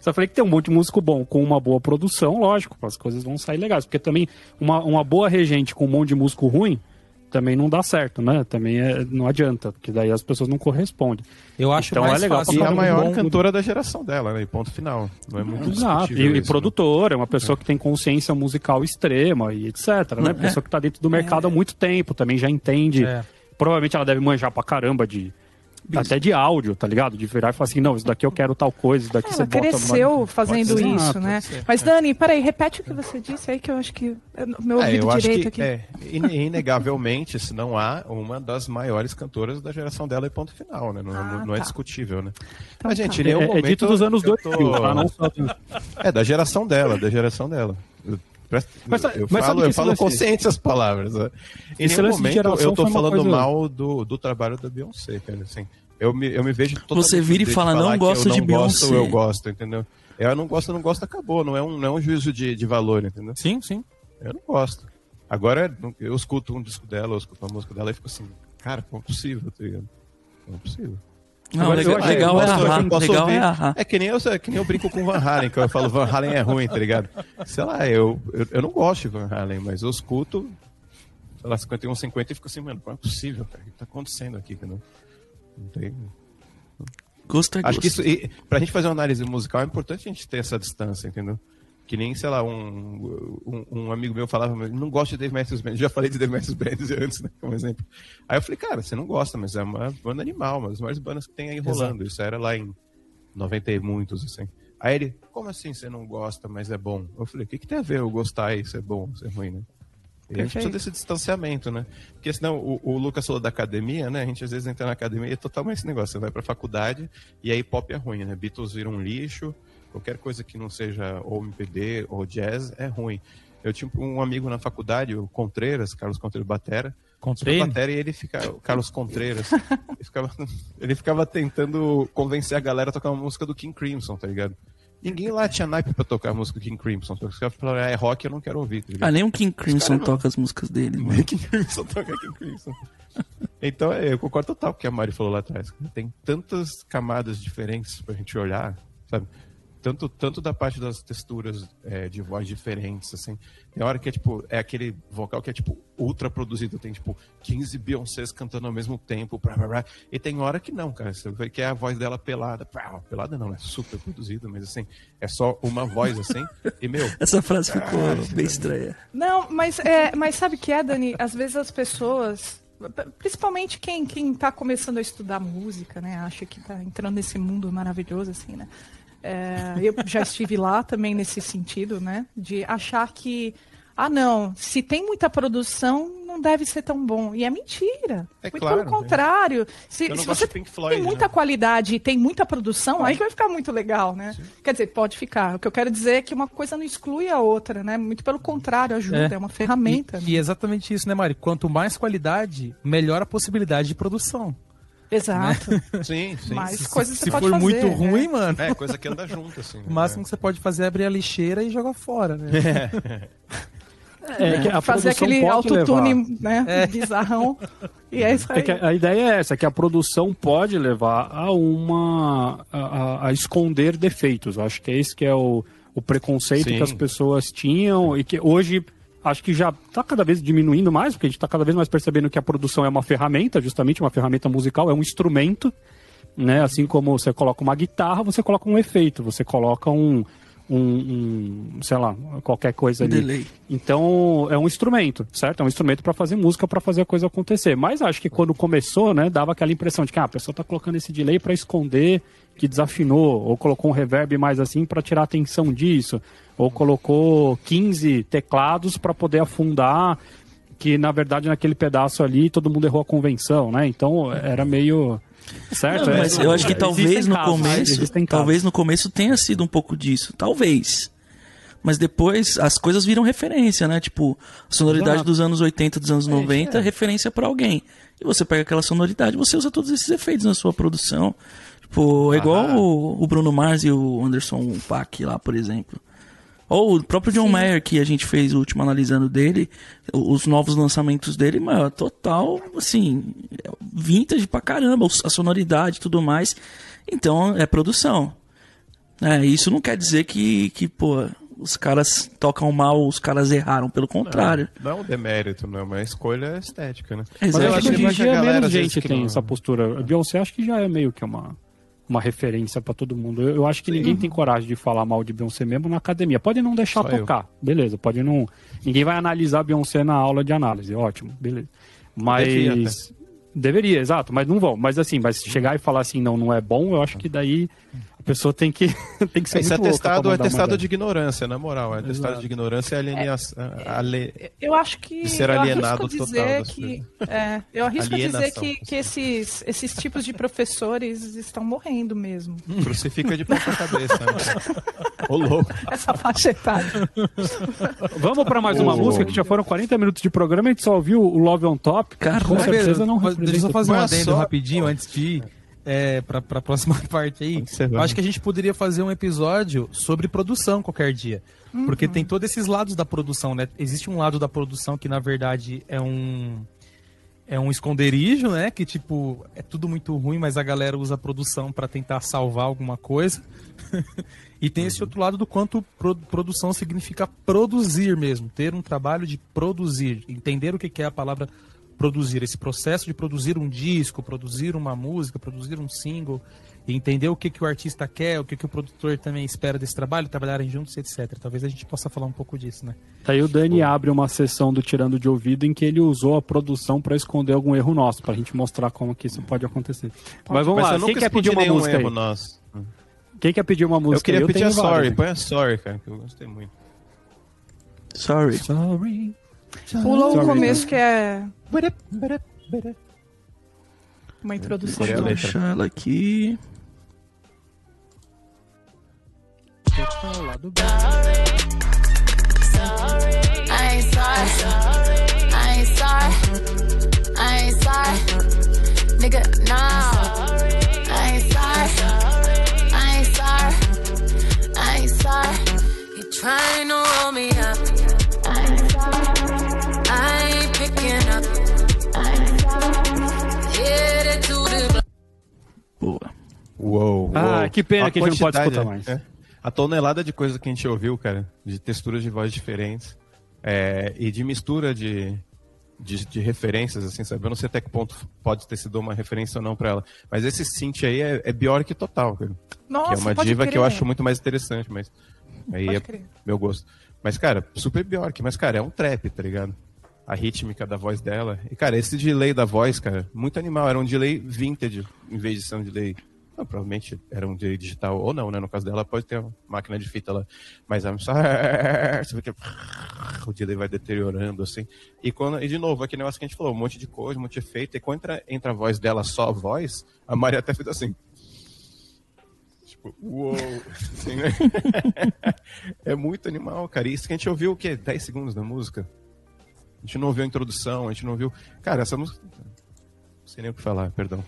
Só falei que tem um monte de músico bom com uma boa produção, lógico, as coisas vão sair legais. Porque também uma, uma boa regente com um monte de músico ruim também não dá certo, né? Também é- não adianta, porque daí as pessoas não correspondem. Eu acho Então mais é legal fácil. E a maior bom- cantora da geração dela, né? E ponto final. Não é muito Exato. E, e isso, né? produtora, é uma pessoa que tem consciência musical extrema e etc. Né? É. Pessoa que tá dentro do mercado há muito tempo, também já entende. É. Provavelmente ela deve manjar pra caramba de. Até de áudio, tá ligado? De virar e falar assim, não, isso daqui eu quero tal coisa, isso daqui você Ela bota cresceu fazendo Pode ser. isso, né? pode. Mas, Dani, peraí, repete o que você disse aí, que eu acho que. é no Meu É, ouvido eu acho direito que aqui. é, ine- inegavelmente, se não há uma das maiores cantoras da geração dela e ponto final, né? Não, Ah, não é tá. discutível, né? Então Mas, gente, tá. em nenhum É, é momento dito dos anos eu 2000, tô- tá? Não É, da geração dela, da geração dela. Mas eu mas falo, eu falo consciente essas palavras. né? Em Esse nenhum momento eu uma falando coisa- mal do, do trabalho da Beyoncé, cara. Assim, eu, me, eu me vejo Você vira e fala, "Não gosto eu de não gosto, Beyoncé." eu gosto, entendeu? Eu não gosto, eu não gosto, acabou. Não é um, não é um juízo de, de valor, entendeu? Sim, sim. Eu não gosto. Agora, eu escuto um disco dela, eu escuto uma música dela e fico assim, cara, como é possível, tá ligado? Como é possível. Não, Agora, legal, eu achei- legal é posso- posso Legal é. É que nem, eu, é que nem eu brinco com Van Halen, que eu falo Van Halen é ruim, tá ligado? Sei lá, eu, eu, eu não gosto de Van Halen, mas eu escuto, sei lá, 51, 50 e fico assim, mano, como é possível, cara? O que tá acontecendo aqui, entendeu? Não tem... Gosto é Acho gosto. que isso, e, pra gente fazer uma análise musical, é importante a gente ter essa distância, entendeu? Que nem, sei lá, um, um, um amigo meu falava, "Mas não gosto de Dave Matthews Band. Já falei de Dave Matthews Band antes, né? Como exemplo. Aí eu falei, cara, você não gosta, mas é uma banda animal, uma das maiores bandas que tem aí rolando. Isso era lá em 90 e muitos, assim. Aí ele, como assim você não gosta, mas é bom? Eu falei, o que, que tem a ver eu gostar e ser bom, ser ruim, né? E a gente precisa desse distanciamento, né? Porque senão o, o Lucas falou da academia, né? A gente às vezes entra na academia e é totalmente esse negócio. Você vai pra faculdade e aí pop é ruim, né? Beatles viram um lixo, qualquer coisa que não seja ou MPB ou jazz é ruim. Eu tinha um amigo na faculdade, o Contreiras, Carlos Contreiras Batera, Contreiras? Batera e ele fica, o Carlos Contreiras, ele ficava, ele ficava tentando convencer a galera a tocar uma música do King Crimson, tá ligado? Ninguém lá tinha naipe pra tocar a música do King Crimson. Os caras falaram, ah, é rock, eu não quero ouvir, tá ligado? Ah, nem o King Crimson caras não- toca as músicas dele. Nem King Crimson toca King Crimson. Então, é, eu concordo total com o que a Mari falou lá atrás. Tem tantas camadas diferentes pra gente olhar, sabe? Tanto, tanto da parte das texturas é, de voz diferentes, assim. Tem hora que é, tipo, é aquele vocal que é, tipo, ultra produzido. Tem, tipo, 15 Beyoncés cantando ao mesmo tempo. Blá, blá, blá. E tem hora que não, cara. Você vê que é a voz dela pelada. Pá, pelada não, é super produzida, mas, assim, é só uma voz, assim. E, meu, Essa frase ficou bem estranha. Não, mas, é, mas sabe o que é, Dani? Às vezes as pessoas Principalmente quem, quem tá começando a estudar música, né? Acha que tá entrando nesse mundo maravilhoso, assim, né? É, eu já estive lá também nesse sentido, né? De achar que, ah, não, se tem muita produção, não deve ser tão bom. E é mentira. É Muito claro, pelo contrário. Se, Eu não se gosto você Floyd, tem muita né? qualidade e tem muita produção, aí que vai ficar muito legal, né? Quer dizer, pode ficar. O que eu quero dizer é que uma coisa não exclui a outra, né? Muito pelo contrário, ajuda, é, uma ferramenta. E, né? e é exatamente isso, né, Mari? Quanto mais qualidade, melhor a possibilidade de produção. Exato. Sim, sim. Mais coisas Se você for pode fazer. muito né? ruim, mano, É, coisa que anda junto, assim. o máximo que você pode fazer é abrir a lixeira e jogar fora, né? É, que a Fazer aquele autotune, né? Bizarrão. E é isso É aí. que a ideia é essa, que a produção pode levar a uma a, a- a esconder defeitos. Eu acho que é esse que é o, o preconceito Sim. que as pessoas tinham e que hoje acho que já está cada vez diminuindo mais, porque a gente está cada vez mais percebendo que a produção é uma ferramenta, justamente uma ferramenta musical, é um instrumento, né? Assim como você coloca uma guitarra, você coloca um efeito, você coloca um, um, um, sei lá, qualquer coisa Um ali. delay. Então, é um instrumento, certo? É um instrumento para fazer música, para fazer a coisa acontecer. Mas acho que quando começou, né, dava aquela impressão de que ah, a pessoa tá colocando esse delay para esconder que desafinou, ou colocou um reverb mais assim para tirar a atenção disso, ou colocou 15 teclados para poder afundar que na verdade naquele pedaço ali todo mundo errou a convenção, né? Então, era meio certo? Não, É, mas eu acho que talvez no casos, né? começo, talvez no começo tenha sido um pouco disso, talvez. Mas depois as coisas viram referência, né? Tipo, a sonoridade Exato. dos anos 80, dos anos 90 é referência pra alguém. E você pega aquela sonoridade, você usa todos esses efeitos na sua produção. Tipo, é igual o, o Bruno Mars e o Anderson Paak lá, por exemplo. Ou o próprio John Mayer, que a gente fez o último analisando dele, os novos lançamentos dele, mano, total, assim, vintage pra caramba, a sonoridade e tudo mais. Então, é produção. É, isso não quer dizer que, que, pô, os caras tocam mal, os caras erraram, pelo contrário. Não é um demérito, não, é uma escolha estética, né? Mas eu acho que hoje em a dia menos gente que tem não- essa postura. A Beyoncé acho que já é meio que uma, uma referência pra todo mundo. Eu, eu acho que ninguém tem coragem de falar mal de Beyoncé mesmo na academia. Pode não deixar Só eu. tocar, beleza. Pode não. Ninguém vai analisar Beyoncé na aula de análise, ótimo, beleza. Mas. Deveria, exato, mas não vão. Mas assim, mas chegar e falar assim, não, não é bom, eu acho que daí pessoa tem que, tem que ser Isso é testado, é testado de ignorância, na moral. É testado Exato. de ignorância e alienação. ale- Eu acho que. De ser eu alienado arrisco total que. É, eu arrisco dizer que, que esses, esses tipos de professores estão morrendo mesmo. Crucifica de ponta cabeça. Né? Ô, louco. Essa faixa etária. Vamos pra mais uma Ô. música que já foram 40 minutos de programa e a gente só ouviu o Love on Top. Caralho. com certeza não Deixa eu só fazer um adendo só. rapidinho antes de ir é, pra, pra próxima parte aí. Eu acho que a gente poderia fazer um episódio sobre produção qualquer dia. Porque tem todos esses lados da produção, né? Existe um lado da produção que, na verdade, é um. É um esconderijo, né? Que, tipo, é tudo muito ruim, mas a galera usa a produção pra tentar salvar alguma coisa. e tem esse outro lado do quanto pro- produção significa produzir mesmo. Ter um trabalho de produzir. Entender o que que é a palavra produzir. Esse processo de produzir um disco, produzir uma música, produzir um single. E entender o que, que o artista quer, o que, que o produtor também espera desse trabalho, trabalharem juntos, etc. Talvez a gente possa falar um pouco disso, né? Aí o Dani abre uma sessão do Tirando de Ouvido em que ele usou a produção para esconder algum erro nosso, pra gente mostrar como que isso pode acontecer. Mas vamos Mas lá, eu quem nunca quer pedir uma nenhum música erro aí? nosso. Quem quer pedir uma música Eu queria aí? pedir a Sorry. várias, Põe a Sorry, cara, que eu gostei muito. Sorry. Sorry. Pula o começo que é uma introdução. Decorei a Vou letra. deixar ela aqui. I ain't sorry. I ain't sorry. I ain't sorry. Nigga, nah. I ain't sorry. I ain't sorry. I ain't sorry. You trying to roll me up. Boa. Uou, Ah, uou. que pena que a gente não pode escutar mais. é. A tonelada de coisa que a gente ouviu, cara, de texturas de voz diferentes é, e de mistura de, de, de referências, assim, sabe? Eu não sei até que ponto pode ter sido uma referência ou não pra ela. Mas esse synth aí é, é Bjork total, cara. Nossa, que é uma pode diva crer. que eu acho muito mais interessante, mas aí Pode é crer. meu gosto. Mas, cara, super Bjork, mas, cara, é um trap, tá ligado? A rítmica da voz dela. E, cara, esse delay da voz, cara, muito animal. Era um delay vintage, em vez de ser um delay. Não, provavelmente era um delay digital, ou não, né? No caso dela, pode ter uma máquina de fita lá. Mas I'm sorry. Você vê que o delay vai deteriorando, assim. E, quando, e de novo, aquele negócio que a gente falou, um monte de coisa, um monte de efeito. E quando entra, entra a voz dela, só a voz, a Maria até fez assim. Tipo, uou! Assim, né? é muito animal, cara. E isso que a gente ouviu o quê? 10 segundos da música? A gente não ouviu a introdução, a gente não ouviu. Cara, essa música. Não sei nem o que falar, perdão.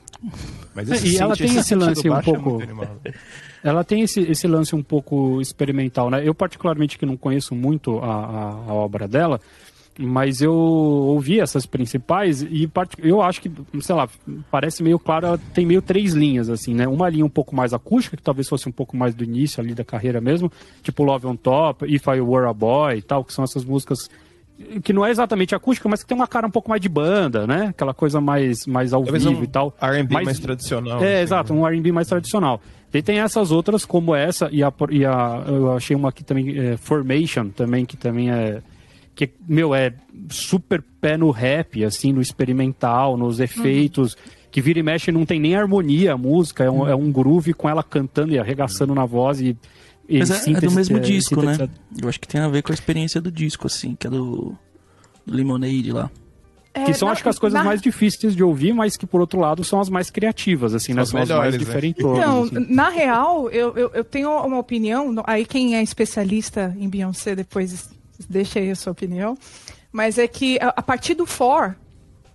Mas E ela tem esse sentido lance um é pouco- animal. Ela tem esse, esse lance um pouco experimental, né? Eu, particularmente, que não conheço muito a, a, a obra dela, mas eu ouvi essas principais e part- eu acho que, sei lá, parece meio claro, ela tem meio três linhas, assim, né? Uma linha um pouco mais acústica, que talvez fosse um pouco mais do início ali da carreira mesmo, tipo Love on Top, If I Were a Boy e tal, que são essas músicas que não é exatamente acústica, mas que tem uma cara um pouco mais de banda, né? Aquela coisa mais, mais ao Talvez vivo um e tal. R&B Mas- mais tradicional. é, assim, exato, né? um R&B mais tradicional. Daí tem essas outras, como essa, e a, e a eu achei uma aqui também, é, Formation, também, que também é, que, meu, é super pé no rap, assim, no experimental, nos efeitos, que vira e mexe não tem nem harmonia a música, é um, é um groove com ela cantando e arregaçando na voz e... Mas é, é do mesmo é, disco, né? Eu acho que tem a ver com a experiência do disco, assim, que é do, do Lemonade lá. Que são, É, acho que as coisas na- mais difíceis de ouvir, mas que, por outro lado, são as mais criativas, assim, né? As São as melhores, mais né? diferentonas. Então, assim. na real, eu, eu, eu tenho uma opinião. Aí quem é especialista em Beyoncé depois deixa aí a sua opinião. Mas é que a, a partir do For,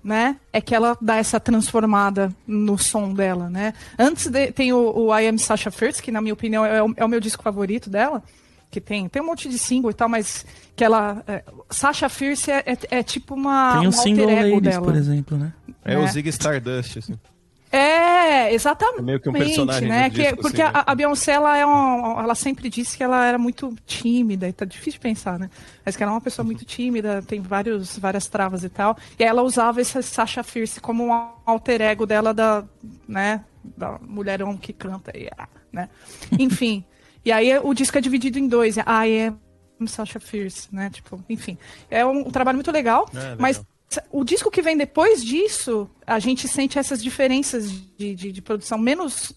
né, é que ela dá essa transformada no som dela, né? Antes de- tem o, o I Am Sasha Fierce, que na minha opinião é o, é o meu disco favorito dela. Que tem, tem um monte de single e tal, mas que ela. É, Sasha Fierce é, é- é tipo uma. tem um o single alter ego Ladies, dela. por exemplo, né? É né? o Zig Stardust, assim. É, exatamente. É meio que um personagem né? Que- disco, porque assim, né? a, a Beyoncé, ela, é um, ela sempre disse que ela era muito tímida, e tá difícil de pensar, né? Mas que ela é uma pessoa muito tímida, tem vários, várias travas e tal. E aí ela usava esse Sasha Fierce como um alter ego dela da, né, da mulherão que canta, né? Enfim. e aí o disco é dividido em dois, é I am Sasha Fierce, né? Tipo, enfim. É um, trabalho muito legal, É, legal. mas o disco que vem depois disso, a gente sente essas diferenças de, de, de produção menos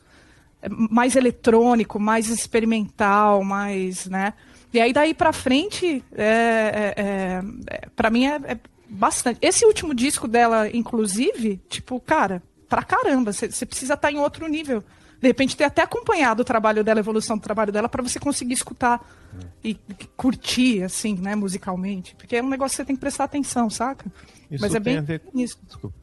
é, mais eletrônico, mais experimental, mais, né? E aí daí pra frente, é, é, é, para mim é, é bastante. Esse último disco dela, inclusive, tipo, cara, pra caramba, você precisa estar em outro nível. De repente ter até acompanhado o trabalho dela, a evolução do trabalho dela, pra você conseguir escutar e curtir, assim, né, musicalmente. Porque é um negócio que você tem que prestar atenção, saca? Isso Mas é tem bem a ver com isso. Desculpa.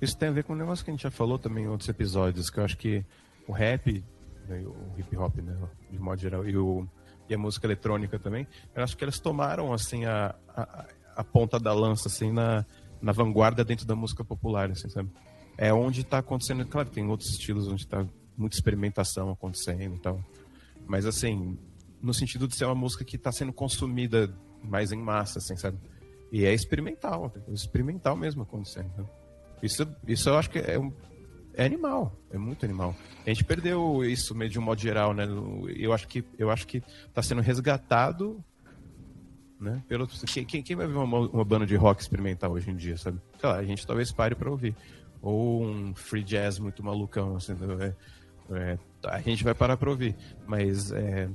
Isso tem a ver com um negócio que a gente já falou também em outros episódios, que eu acho que o rap, né, o hip hop, né, de modo geral, e, o, e a música eletrônica também, eu acho que elas tomaram assim a, a, a ponta da lança assim na, na vanguarda dentro da música popular, assim, sabe? É onde está acontecendo, claro, tem outros estilos onde está muita experimentação acontecendo e tal. Mas assim, no sentido de ser uma música que está sendo consumida mais em massa, assim, sabe? E é experimental, é experimental mesmo acontecendo. né? Isso, isso eu acho que é, um, é animal, é muito animal. A gente perdeu isso meio de um modo geral, né? Eu acho que eu acho que está sendo resgatado, né? Pelo quem, quem, vai ver uma, uma banda de rock experimental hoje em dia, sabe? Sei lá, a gente talvez pare para ouvir ou um free jazz muito malucão, assim, é, é, a gente vai parar para ouvir, mas é,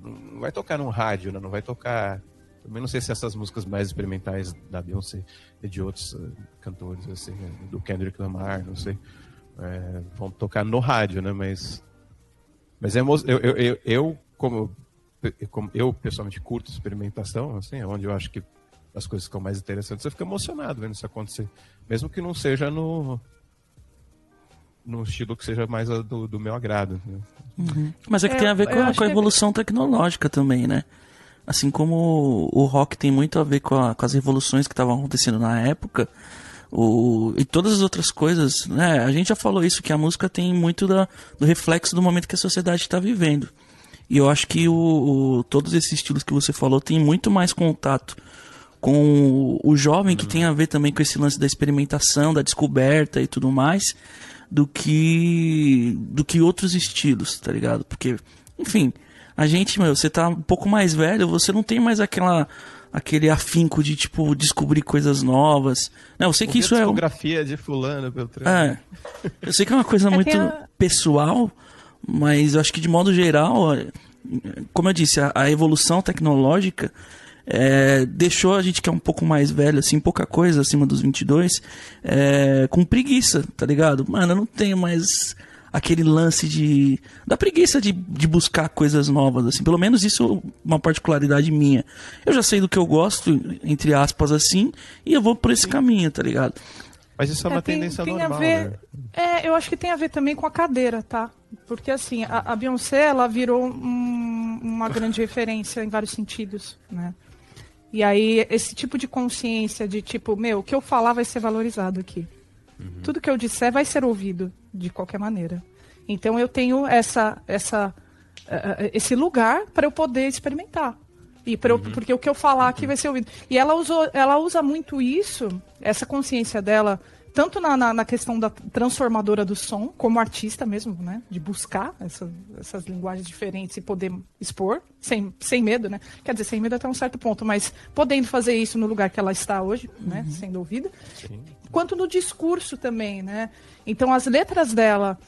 não vai tocar num rádio, né? Não vai tocar. Também não sei se essas músicas mais experimentais da Beyoncé e de outros eh, cantores, assim, né? do Kendrick Lamar, não sei, eh, vão tocar no rádio, né? Mas, mas é, eu, eu, eu, eu, como, como eu pessoalmente curto experimentação, assim, é onde eu acho que as coisas ficam mais interessantes, eu fico emocionado vendo isso acontecer, mesmo que não seja no no estilo que seja mais a do, do meu agrado. né? Mas é que É, tem a ver eu com, a- com a que- evolução tecnológica também, né? Assim como o rock tem muito a ver com, a- com as revoluções que estavam acontecendo na época, o, e todas as outras coisas, né? A gente já falou isso, que a música tem muito da, do reflexo do momento que a sociedade está vivendo. E eu acho que o, o- todos esses estilos que você falou têm muito mais contato com o, o jovem, que tem a ver também com esse lance da experimentação, da descoberta e tudo mais, do que do que outros estilos, tá ligado? Porque, enfim, a gente, meu, você tá um pouco mais velho, você não tem mais aquela aquele afinco de, tipo, descobrir coisas novas. Não, eu sei que isso é. Fotografia de fulano, Beltrano. É. Eu sei que é uma coisa muito pessoal, mas eu acho que de modo geral, é, como eu disse, a, a evolução tecnológica é, deixou a gente que é um pouco mais velho, assim, pouca coisa acima dos 22, é, com preguiça, tá ligado? Mano, eu não tenho mais aquele lance de. da preguiça de, de buscar coisas novas, assim. Pelo menos isso é uma particularidade minha. Eu já sei do que eu gosto, entre aspas, assim, e eu vou por esse caminho, tá ligado? Mas isso é uma É, tem- tendência tem a normal, ver- né? É, eu acho que tem a ver também com a cadeira, tá? Porque assim, a, a Beyoncé, ela virou um- uma grande referência em vários sentidos, né? E aí, esse tipo de consciência de tipo, meu, o que eu falar vai ser valorizado aqui. Tudo que eu disser vai ser ouvido, de qualquer maneira. Então eu tenho essa, essa, eh, esse lugar para eu poder experimentar. E pra eu- porque o que eu falar aqui vai ser ouvido. E ela, usou, ela usa muito isso, essa consciência dela, tanto na, na, na questão da transformadora do som, como artista mesmo, né? De buscar essa- essas linguagens diferentes e poder expor, sem, sem medo, né? Quer dizer, sem medo até um certo ponto, mas podendo fazer isso no lugar que ela está hoje, né? Sendo ouvida. Quanto no discurso também, né? Então as letras dela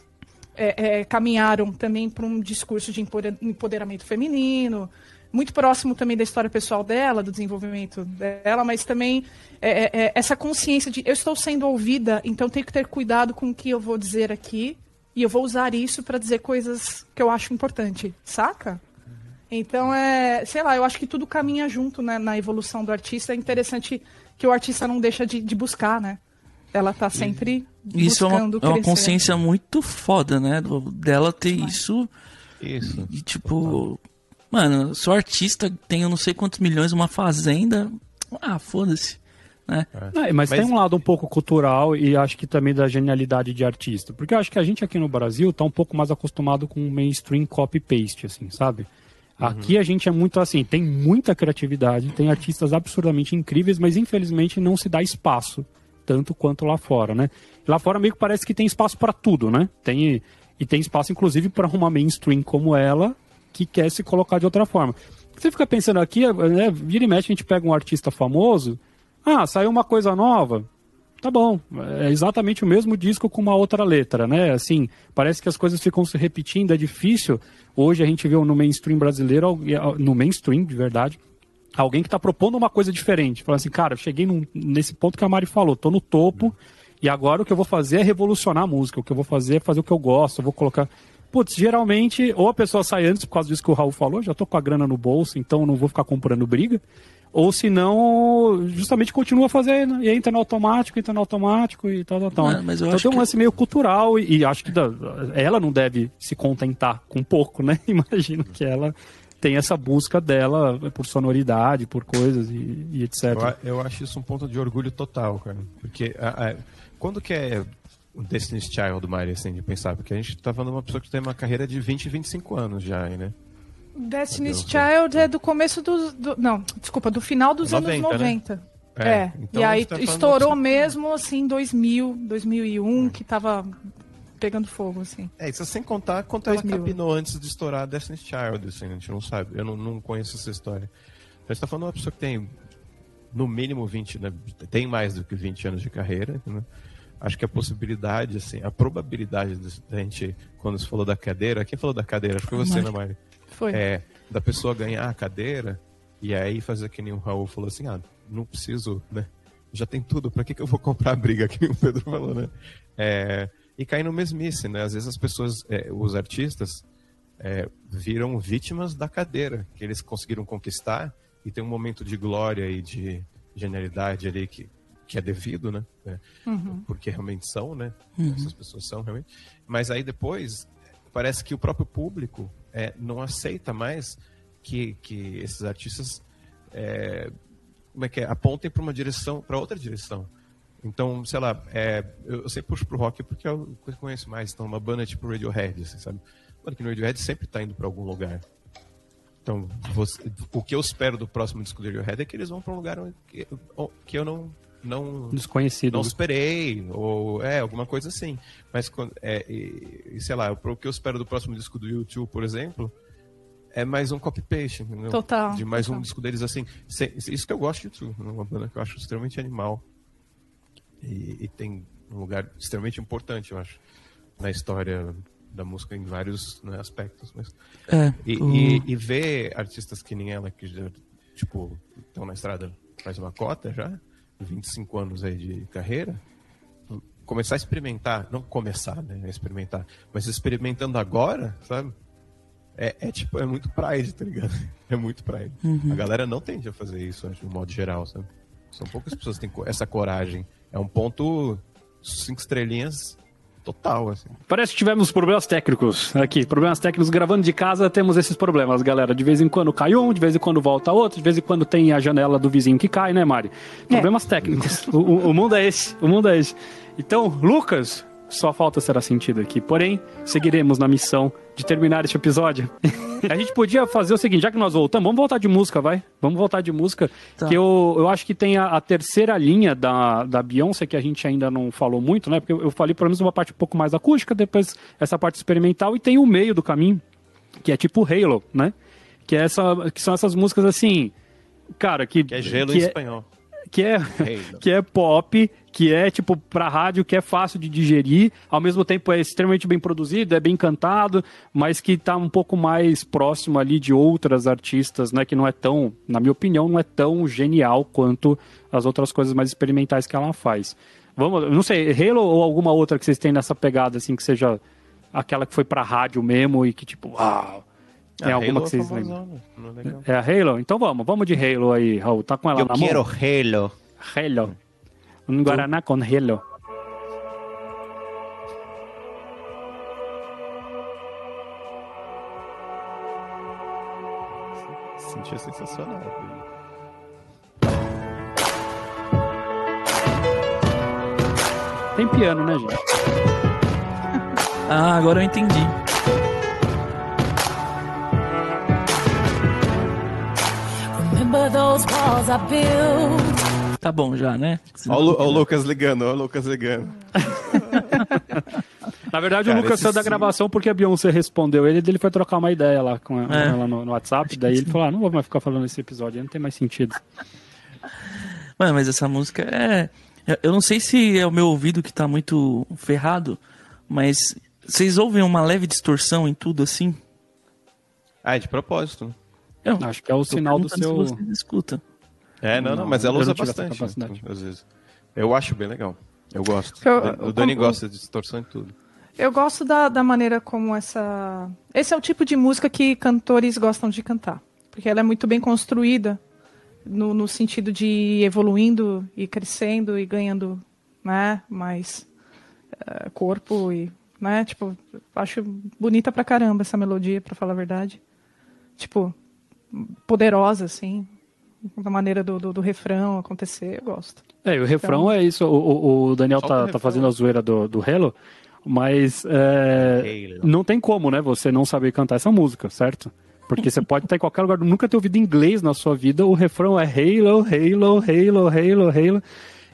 é, é, caminharam também para um discurso de empoder- empoderamento feminino, muito próximo também da história pessoal dela, do desenvolvimento dela, mas também é, é, é, essa consciência de eu estou sendo ouvida, então tenho que ter cuidado com o que eu vou dizer aqui e eu vou usar isso para dizer coisas que eu acho importante, saca? Então é, sei lá, eu acho que tudo caminha junto né, na evolução do artista. É interessante que o artista não deixa de, de buscar, né? Ela tá sempre Isso é uma, é uma consciência muito foda, né? do- dela ter isso Isso. e, tipo. Mano, sou artista, tenho não sei quantos milhões, uma fazenda. Ah, foda-se. Né? É, mas, Mas- tem um lado um pouco cultural e acho que também da genialidade de artista. Porque eu acho que a gente aqui no Brasil tá um pouco mais acostumado com o mainstream copy-paste, assim, sabe? Aqui a gente é muito assim, tem muita criatividade, tem artistas absurdamente incríveis, mas infelizmente não se dá espaço, tanto quanto lá fora, né? Lá fora meio que parece que tem espaço para tudo, né? Tem, e tem espaço inclusive para uma mainstream como ela, que quer se colocar de outra forma. Você fica pensando aqui, né, vira e mexe a gente pega um artista famoso, ah, saiu uma coisa nova. Tá bom, é exatamente o mesmo disco com uma outra letra, né? Assim, parece que as coisas ficam se repetindo, é difícil. Hoje a gente vê no mainstream brasileiro, no mainstream de verdade, alguém que está propondo uma coisa diferente. Fala assim, cara, eu cheguei num- nesse ponto que a Mari falou, tô no topo e agora o que eu vou fazer é revolucionar a música. O que eu vou fazer é fazer o que eu gosto, eu vou colocar. Putz, geralmente, ou a pessoa sai antes por causa disso que o Raul falou, já tô com a grana no bolso, então não vou ficar comprando briga. Ou se não, justamente continua fazendo e entra no automático, entra no automático e tal, tal, tal. Mas- mas eu então acho tem um que- lance meio cultural e, e acho que da- ela não deve se contentar com pouco, né? Imagino que ela tem essa busca dela por sonoridade, por coisas e, e etc. Eu, a- eu acho isso um ponto de orgulho total, cara. Porque a- a- quando que é o Destiny's Child do Mari, assim, de pensar? Porque a gente tá falando de uma pessoa que tem uma carreira de 20, 25 anos já, né? Destiny's Deus, Child é do começo dos. Do, não, desculpa, do final dos 90, anos né? 90. É, É, então e aí tá estourou de- mesmo assim em 2000, 2001, que tava pegando fogo, assim. É, isso sem contar quanto ela 2000. capinou antes de estourar Destiny's Child, assim, a gente não sabe. Eu não, não conheço essa história. A gente tá falando de uma pessoa que tem, no mínimo, 20, né? Tem mais do que 20 anos de carreira, né? Acho que a possibilidade, assim, a probabilidade de- da gente, quando você falou da cadeira, quem falou da cadeira? Acho que foi você, né, Mari? Foi. É, da pessoa ganhar a cadeira e aí fazer que nem o Raul falou assim, ah, não preciso, né? Já tem tudo, pra que, que eu vou comprar a briga, que o Pedro falou, né? É, e cair no mesmice, né? Às vezes as pessoas, é, os artistas, é, viram vítimas da cadeira que eles conseguiram conquistar e tem um momento de glória e de genialidade ali que, que é devido, né? É, Porque realmente são, né? Essas pessoas são realmente. Mas aí depois parece que o próprio público é, não aceita mais que, que esses artistas é, como é que é? apontem para uma direção, para outra direção. Então, sei lá, é, eu, eu sempre puxo pro rock porque é eu conheço mais. Então, uma banda tipo Radiohead, assim, sabe? Mano, que no Radiohead sempre tá indo para algum lugar. Então, você- o que eu espero do próximo disco do Radiohead é que eles vão para um lugar que, que eu não não Desconhecido. não esperei, ou é, alguma coisa assim. Mas, quando, é, e, sei lá, o que eu espero do próximo disco do YouTube, por exemplo, é mais um copy-paste, entendeu? Total, De mais um total. disco deles, assim. isso que eu gosto de True, uma banda que eu acho extremamente animal. E, e tem um lugar extremamente importante, eu acho, na história da música em vários né, aspectos. Mas... É, E, o- e, e ver artistas que nem ela, que já, tipo, estão na estrada faz uma cota já, 25 anos aí de carreira, começar a experimentar, não começar, né, a experimentar, mas experimentando agora, sabe? É, é tipo, é muito Pride, tá ligado? É muito Pride. A galera não tende a fazer isso, acho, de um modo geral, sabe? São poucas pessoas que têm essa coragem. É um ponto cinco estrelinhas total, assim. Parece que tivemos problemas técnicos aqui. Problemas técnicos gravando de casa, temos esses problemas, galera. De vez em quando cai um, de vez em quando volta outro, de vez em quando tem a janela do vizinho que cai, né, Mari? Problemas técnicos. O, o- o mundo é esse. O mundo é esse. Então, Lucas, sua falta será sentida aqui. Porém, seguiremos na missão de terminar este episódio. a gente podia fazer o seguinte, já que nós voltamos, vamos voltar de música, vai? Vamos voltar de música. Tá. Que eu, eu acho que tem a, a terceira linha da, da Beyoncé, que a gente ainda não falou muito, né? Porque eu, eu falei pelo menos uma parte um pouco mais acústica, depois essa parte experimental, e tem o meio do caminho, que é tipo Halo, né? Que, é essa, que são essas músicas assim. Cara, que. Que é gelo que em é- espanhol. Que é, que é pop, que é tipo pra rádio, que é fácil de digerir, ao mesmo tempo é extremamente bem produzido, é bem cantado, mas que tá um pouco mais próximo ali de outras artistas, né, que não é tão, na minha opinião, não é tão genial quanto as outras coisas mais experimentais que ela faz. Vamos, não sei, Halo ou alguma outra que vocês têm nessa pegada assim que seja aquela que foi pra rádio mesmo e que tipo, uau. Tem Ah, alguma Halo que vocês é lembram? não é. É a Halo? Então vamos, vamos de Halo aí, Raul. Tá com ela Eu na quero mão? Halo. Halo. Um Guaraná com Halo. Sentia sensacional. Tem piano, né, gente? Ah, agora eu entendi. Remember those walls I built. Tá bom já, né? Olha o, Lucas ligando, olha o Lucas ligando. Na verdade, Cara, o Lucas saiu da gravação porque a Beyoncé respondeu ele, ele foi trocar uma ideia lá com ela, É. ela no, no WhatsApp. Daí ele falou: ah, não vou mais ficar falando esse episódio, não tem mais sentido. Mano, mas essa música é. Eu não sei se é o meu ouvido que tá muito ferrado, mas vocês ouvem uma leve distorção em tudo assim? Ah, é de propósito. Eu Acho que é o sinal do seu. Se vocês escutam. É, não, não, Não, mas ela usa bastante. capacidade. né, às vezes. Eu acho bem legal. Eu gosto. Eu- o Dani como- gosta de distorção e tudo. Eu gosto da, da maneira como essa. Esse é o tipo de música que cantores gostam de cantar. Porque ela é muito bem construída no, no sentido de ir evoluindo e crescendo e ganhando né, mais eh, corpo e. Né, tipo, acho bonita pra caramba essa melodia, pra falar a verdade. Tipo, poderosa, assim. Da maneira do, do, do refrão acontecer, eu gosto. É, e o refrão é isso. O, o- o Daniel tá, o tá fazendo a zoeira do, do Halo, mas é, Halo. não tem como, né? Você não saber cantar essa música, certo? Porque você pode estar em qualquer lugar, nunca ter ouvido inglês na sua vida, o refrão é Halo, Halo, Halo, Halo, Halo.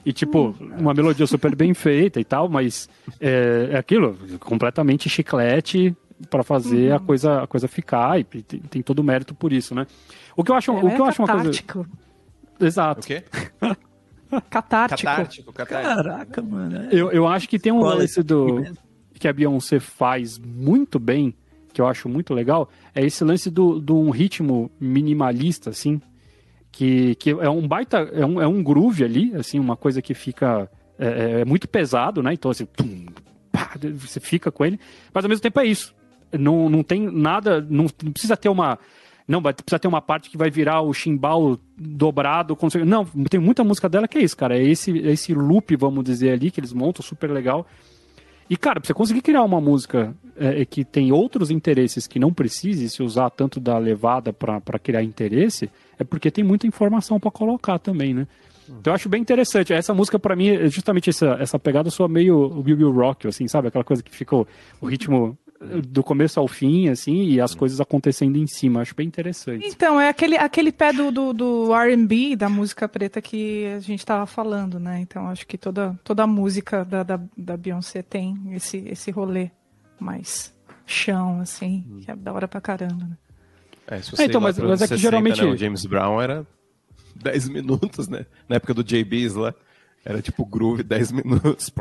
E, tipo, uma melodia super bem feita e tal, mas é, é aquilo, completamente chiclete para fazer a, coisa, a coisa ficar, e tem, tem todo o mérito por isso, né? O que eu acho, o Ela que eu é acho uma coisa. catártico. Exato. O quê? Catártico. Catártico, catártico. Caraca, mano. é- Eu, eu acho que tem um Qual é lance do mesmo? que a Beyoncé faz muito bem, que eu acho muito legal, é esse lance do, de um ritmo minimalista, assim, que, que é um baita, é um, é um groove ali, assim, uma coisa que fica é, é muito pesado, né? Então assim, tum, pá, você fica com ele, mas ao mesmo tempo é isso. Não, não tem nada, não, não precisa ter uma não, vai precisa ter uma parte que vai virar o chimbal dobrado. Não, tem muita música dela que é isso, cara. É esse, é esse loop, vamos dizer ali, que eles montam super legal. E, cara, pra você conseguir criar uma música é, que tem outros interesses que não precise se usar tanto da levada pra criar interesse, é porque tem muita informação pra colocar também, né? Então eu acho bem interessante. Essa música, pra mim, é justamente essa, essa pegada sua meio o Bill Rock, assim, sabe? Aquela coisa que fica o, ritmo do começo ao fim, assim, e as coisas acontecendo em cima. Acho bem interessante. Então, é aquele, aquele pé do, do, do RB, da música preta que a gente estava falando, né? Então, acho que toda, toda a música da, da, da Beyoncé tem esse, esse rolê mais chão, assim, que é da hora pra caramba. Né? É, se você É, então, mas- mas é que 60, geralmente- né, o James Brown era 10 minutos, né? Na época do JBs lá, era tipo groove 10 minutos.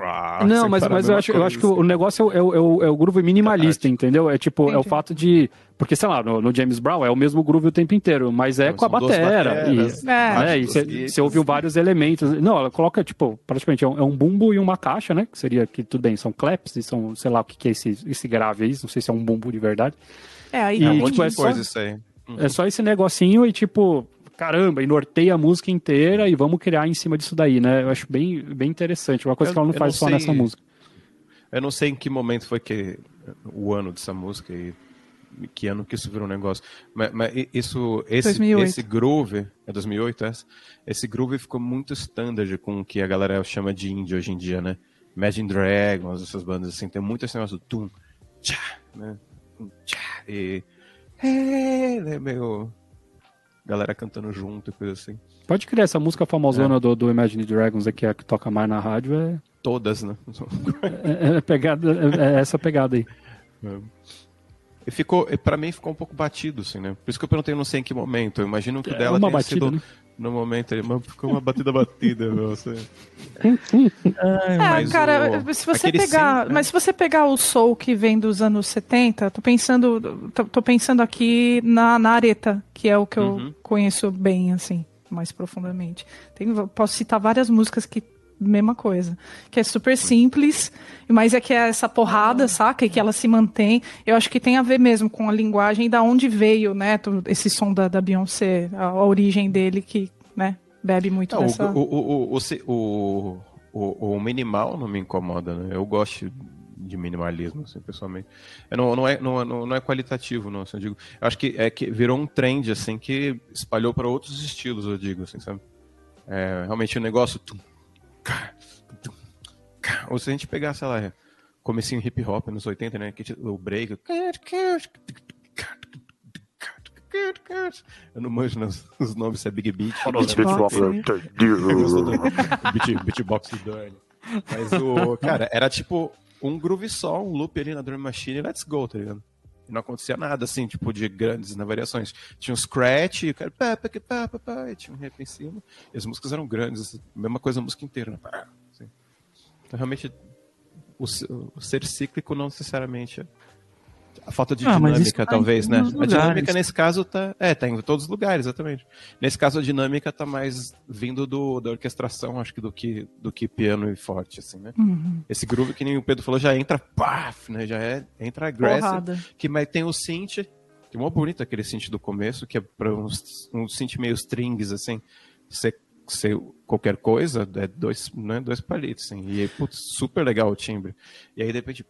Não, mas, mas eu, acho, eu acho que o negócio é o, é o, é o, é groove minimalista, entendeu? É tipo, é o Entendi. fato de. Porque, sei lá, no, no James Brown é o mesmo groove o tempo inteiro, mas é com a batera. bateras, e, É. né, e você guitas. ouviu vários elementos. Não, ela coloca, tipo, praticamente é um, é um bumbo e uma caixa, né? Que seria que tudo bem, são claps e são, sei lá o que, que é esse, esse grave aí, não sei se é um bumbo de verdade. É, aí E, É um monte tipo, de é só- coisa isso aí. É só esse negocinho e, tipo, caramba, e norteia a música inteira e vamos criar em cima disso daí, né? Eu acho bem, bem interessante. Uma coisa Eu- que ela não faz não só sei- nessa música. Eu não sei em que momento foi que o ano dessa música e que ano que isso virou um negócio. Mas, mas isso, esse, 2008. esse groove, é 2008 essa? Esse groove ficou muito standard com o que a galera chama de indie hoje em dia, né? Imagine Dragons, essas bandas assim, tem muito esse negócio do tum, tchá, né? Tum, tchá, e é, meio galera cantando junto e coisa assim. Pode criar essa música famosona do, do Imagine Dragons, aqui, a que toca mais na rádio, é, Todas, né? é, é pegada, é, é essa pegada aí. E ficou, pra mim ficou um pouco batido, assim, né? Por isso que eu perguntei, não sei em que momento. Eu imagino que o É dela uma tenha batida, sido né? No momento ali, mas ficou uma batida batida, meu. Assim. É, Mas cara, o- se você aquele pegar, synth, né? mas se você pegar o soul que vem dos anos 70, tô pensando, tô, tô pensando aqui na, na Areta, que é o que eu Uhum. conheço bem, assim, mais profundamente. Tem, posso citar várias músicas que mesma coisa, que é super simples, mas é que é essa porrada, saca? E que ela se mantém. Eu acho que tem a ver mesmo com a linguagem da onde veio, né, esse som da, da Beyoncé, a, a origem dele que, né, bebe muito Não, dessa... o, o, o, o, o, o, o minimal não me incomoda, né? Eu gosto de minimalismo, assim, pessoalmente. Eu não, não, é, não, não é qualitativo, não, assim, eu digo. Eu acho que, é que virou um trend, assim, que espalhou para outros estilos, eu digo, assim, sabe? É, realmente o negócio... tum. Ou se a gente pegar, sei lá, comecinho hip hop nos 80, né? O break... Eu não manjo nos- os nomes, se é Big Beat. Beatbox, do beat, beatbox do Dani. Mas o. Cara, era tipo um groove só, um loop ali na drum machine e let's go, tá ligado? E não acontecia nada assim, tipo, de grandes né, variações. Tinha um scratch, e o cara. Pá, pá, pá, pá, pá, e tinha um rap em cima. E as músicas eram grandes, mesma coisa a música inteira, né? Assim. Então realmente o, o ser cíclico não necessariamente. A falta de Ah, dinâmica, tá talvez, né? A dinâmica nesse caso tá. É, tá em todos os lugares, exatamente. Nesse caso, a dinâmica tá mais vindo do, da orquestração, acho que do que, do que piano e forte, assim, né? Uhum. Esse groove que nem o Pedro falou já entra, paf, né? Já é, entra aggressive. Porrada. Que mas tem o synth, que é mó bonito aquele synth do começo, que é pra uns, um synth meio strings, assim, ser, ser qualquer coisa, é dois, né? dois palitos, assim. E putz, super legal o timbre. E aí, de repente,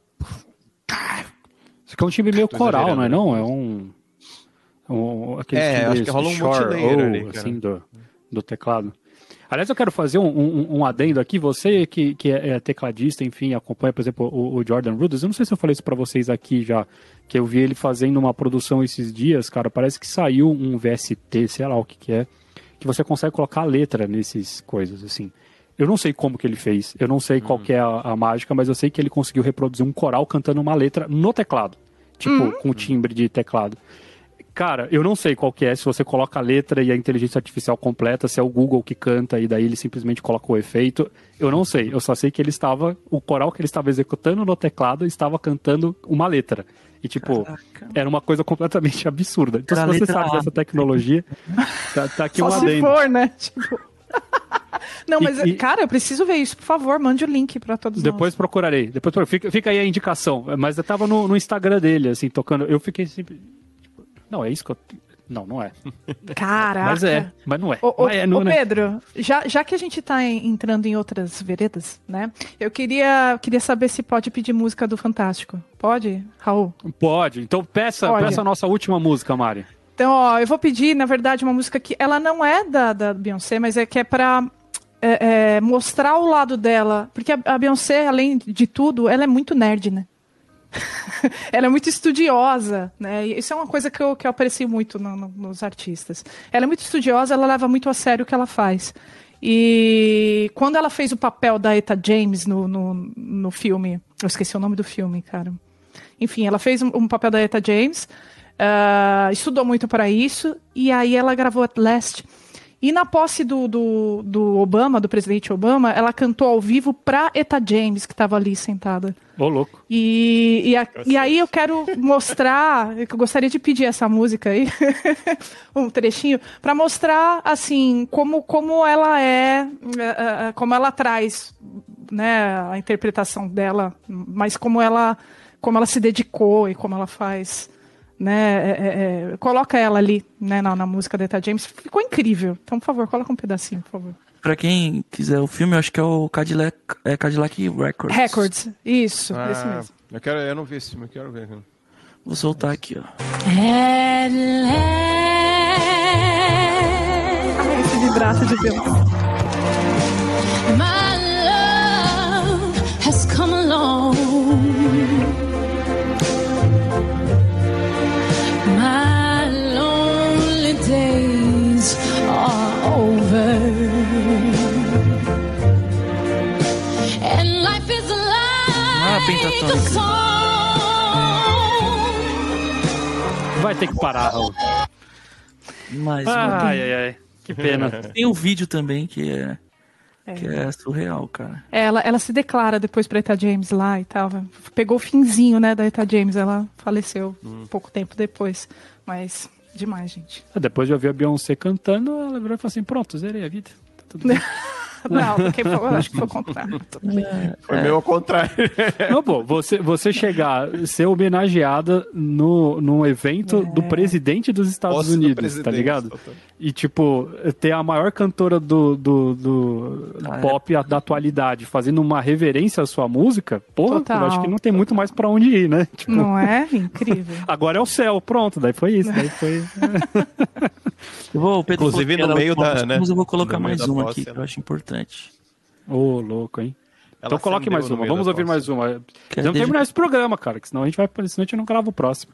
Isso aqui é um timbre meio Tô coral, não é exagerando, não? né? É um... um aquele É, acho que rola um multilayer ou, ali, cara. assim, do, do teclado. Aliás, eu quero fazer um, um, um adendo aqui. Você que, que é tecladista, enfim, acompanha, por exemplo, o, o Jordan Rudess. Eu não sei se eu falei isso pra vocês aqui já, que eu vi ele fazendo uma produção esses dias, cara. Parece que saiu um VST, sei lá o que que é, que você consegue colocar a letra nesses coisas, assim. Eu não sei como que ele fez, eu não sei qual que é a, a mágica, mas eu sei que ele conseguiu reproduzir um coral cantando uma letra no teclado. Tipo, com timbre de teclado. Cara, eu não sei qual que é, se você coloca a letra e a inteligência artificial completa, se é o Google que canta e daí ele simplesmente coloca o efeito. Eu não sei, eu só sei que ele estava, o coral que ele estava executando no teclado estava cantando uma letra. E tipo, era uma coisa completamente absurda. Então Era se você sabe A. dessa tecnologia, tá, tá aqui Só um se adendo. for, né? Tipo... Não, mas, e- cara, eu preciso ver isso. Por favor, mande o link pra todos Depois procurarei. Depois procurarei. fica, fica aí a indicação. Mas eu tava no, no Instagram dele, assim, tocando. Eu fiquei sempre. tipo, Não, é isso que eu. Não, não é. nós. Caraca. Mas é. Mas não é. Ô, mas é, não, ô, né? Pedro, já, já que a gente tá em- entrando em outras veredas, né? Eu queria, queria saber se pode pedir música do Fantástico. Pode, Raul? Pode. Então peça, Pode. peça a nossa última música, Mari. Então, ó, eu vou pedir, na verdade, uma música que ela não é da, da Beyoncé, mas é que é pra é, é, mostrar o lado dela. Porque a, a Beyoncé, além de tudo, ela é muito nerd, né? ela é muito estudiosa, né? E isso é uma coisa que eu, que eu aprecio muito no- no- nos artistas. Ela é muito estudiosa, ela leva muito a sério o que ela faz. E quando ela fez o papel da Eta James no, no, no filme, eu esqueci o nome do filme, cara. Enfim, ela fez um, um papel da Eta James. ah, estudou muito para isso, e aí ela gravou At Last. E na posse do, do, do Obama, do presidente Obama, ela cantou ao vivo pra Eta James, que estava ali sentada. Ô, louco. E, e, a- e aí eu quero mostrar, eu gostaria de pedir essa música aí, um trechinho, para mostrar assim como, como ela é, eh, eh, como ela traz, né, a interpretação dela, mas como ela, como ela se dedicou e como ela faz, né, eh, eh, eh, coloca ela ali, né, na, na música da Eta James, ficou incrível. Então, por favor, coloca um pedacinho, por favor. Pra quem quiser o filme, eu acho que é o Cadillac, é Cadillac Records. Records, isso, esse Ah, mesmo. eu, quero, eu não vi esse filme, eu quero ver. Vou soltar aqui, ó. Esse vibrato de Deus. Pentatônica. Vai ter que parar, Raul. Mais uma. Ai, ai, ai. Que pena. Tem um vídeo também que é, que é surreal, cara. Ela, ela se declara depois pra Eta James lá e tal. Pegou o finzinho, né, da Eta James. Ela faleceu pouco tempo depois. Mas demais, gente. Depois de ouvir a Beyoncé cantando, ela virou e falou assim: pronto, zerei a vida. Tá tudo bem. Não, porque foi, eu acho que foi o contrário. Foi meio ao contrário. Não, pô, você, você chegar, ser homenageada no, num evento do presidente dos Estados Posse do Unidos, tá ligado? total. E, tipo, ter a maior cantora do, do, do Ah, é. pop da atualidade fazendo uma reverência à sua música, porra, Total. eu acho que não tem muito mais pra onde ir, né? Tipo, Não é? Incrível. agora é o céu, pronto, daí foi isso, daí foi... Eu vou, Inclusive, no meio da, né, Mas eu vou colocar mais posse, aqui, que eu acho importante. Ô, louco, hein? Ela então coloque mais uma, vamos ouvir mais uma. É desde- terminar esse programa, cara, que senão a gente vai, senão a gente não grava o próximo.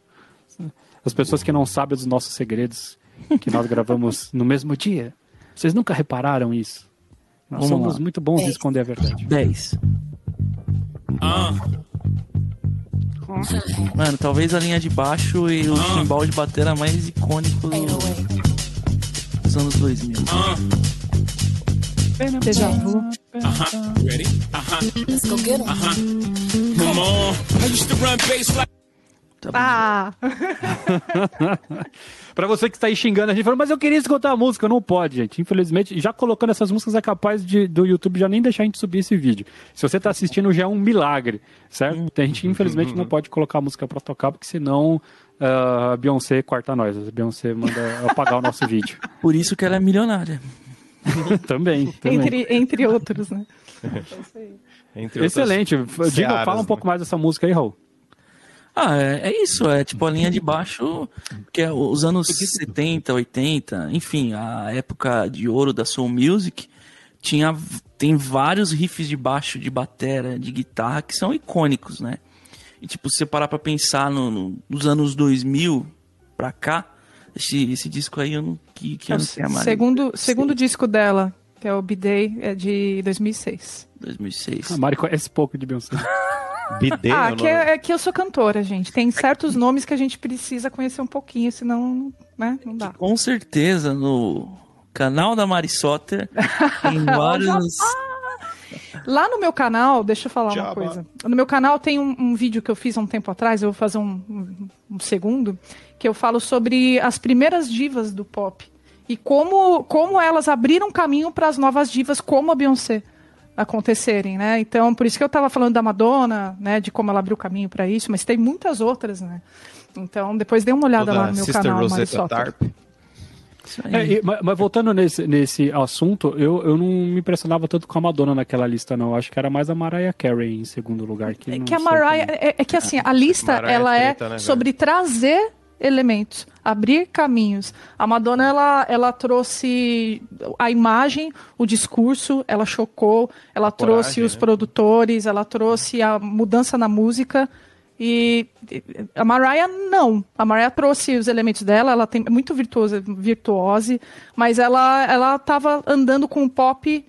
As pessoas que não sabem dos nossos segredos, que nós gravamos no mesmo dia, vocês nunca repararam isso? Nós Vamos somos lá. muito bons em esconder a verdade. 10. Mano, talvez a linha de baixo e o timbal de batera mais icônico dos anos 2000. Déjà vu. Let's go get 'em. Come on. I used to run bass like Tá. Ah, Pra você que está aí xingando a gente, falando, mas eu queria escutar a música, não pode, gente. Infelizmente, já colocando essas músicas é capaz de, do YouTube já nem deixar a gente subir esse vídeo. Se você tá assistindo, já é um milagre, certo? A gente, infelizmente, não pode colocar a música pra tocar, porque senão a Beyoncé corta nós. A Beyoncé manda apagar o nosso vídeo. Por isso que ela é milionária. também, também. entre, entre outros, né? Entre outras Excelente. Diga, searas, fala um né? pouco mais dessa música aí, Raul. Ah, é, é isso, é tipo a linha de baixo, que é os anos 70, 80, enfim, a época de ouro da Soul Music, tinha, tem vários riffs de baixo, de batera, de guitarra, que são icônicos, né? E tipo, se você parar pra pensar no, no- nos anos 2000 pra cá, esse, esse disco aí, eu não, que, que É o ano que é, Mari? segundo, segundo disco dela, que é o B-Day, é de 2006. 2006. A Mari conhece pouco de Beyoncé. Bidê, ah, eu que não- é, é que eu sou cantora, gente. Tem certos nomes que a gente precisa conhecer um pouquinho, senão, né, não dá. Com certeza, no canal da Mari Soter, tem vários... Lá no meu canal, deixa eu falar uma coisa. No meu canal tem um, um vídeo que eu fiz há um tempo atrás, eu vou fazer um, um- um segundo, que eu falo sobre as primeiras divas do pop. E como, como elas abriram caminho para as novas divas, como a Beyoncé, acontecerem, né? Então, por isso que eu estava falando da Madonna, né? De como ela abriu caminho para isso, mas tem muitas outras, né? Então, depois dê uma olhada Toda lá no meu Sister canal, Rosetta Marisota. Tarp. É, e- mas, mas voltando nesse, nesse assunto, eu, eu não me impressionava tanto com a Madonna naquela lista, não. Acho que era mais a Mariah Carey em segundo lugar. Que, É que a Mariah, também. é, é que assim, a lista Mariah ela é é treta, né, velho? sobre trazer elementos, abrir caminhos. A Madonna ela, ela trouxe a imagem, o discurso, ela chocou, ela trouxe coragem, os né? produtores, ela trouxe a mudança na música. E a Mariah não. A Mariah trouxe os elementos dela, ela tem é muito virtuosa, virtuose, mas ela ela estava andando com o pop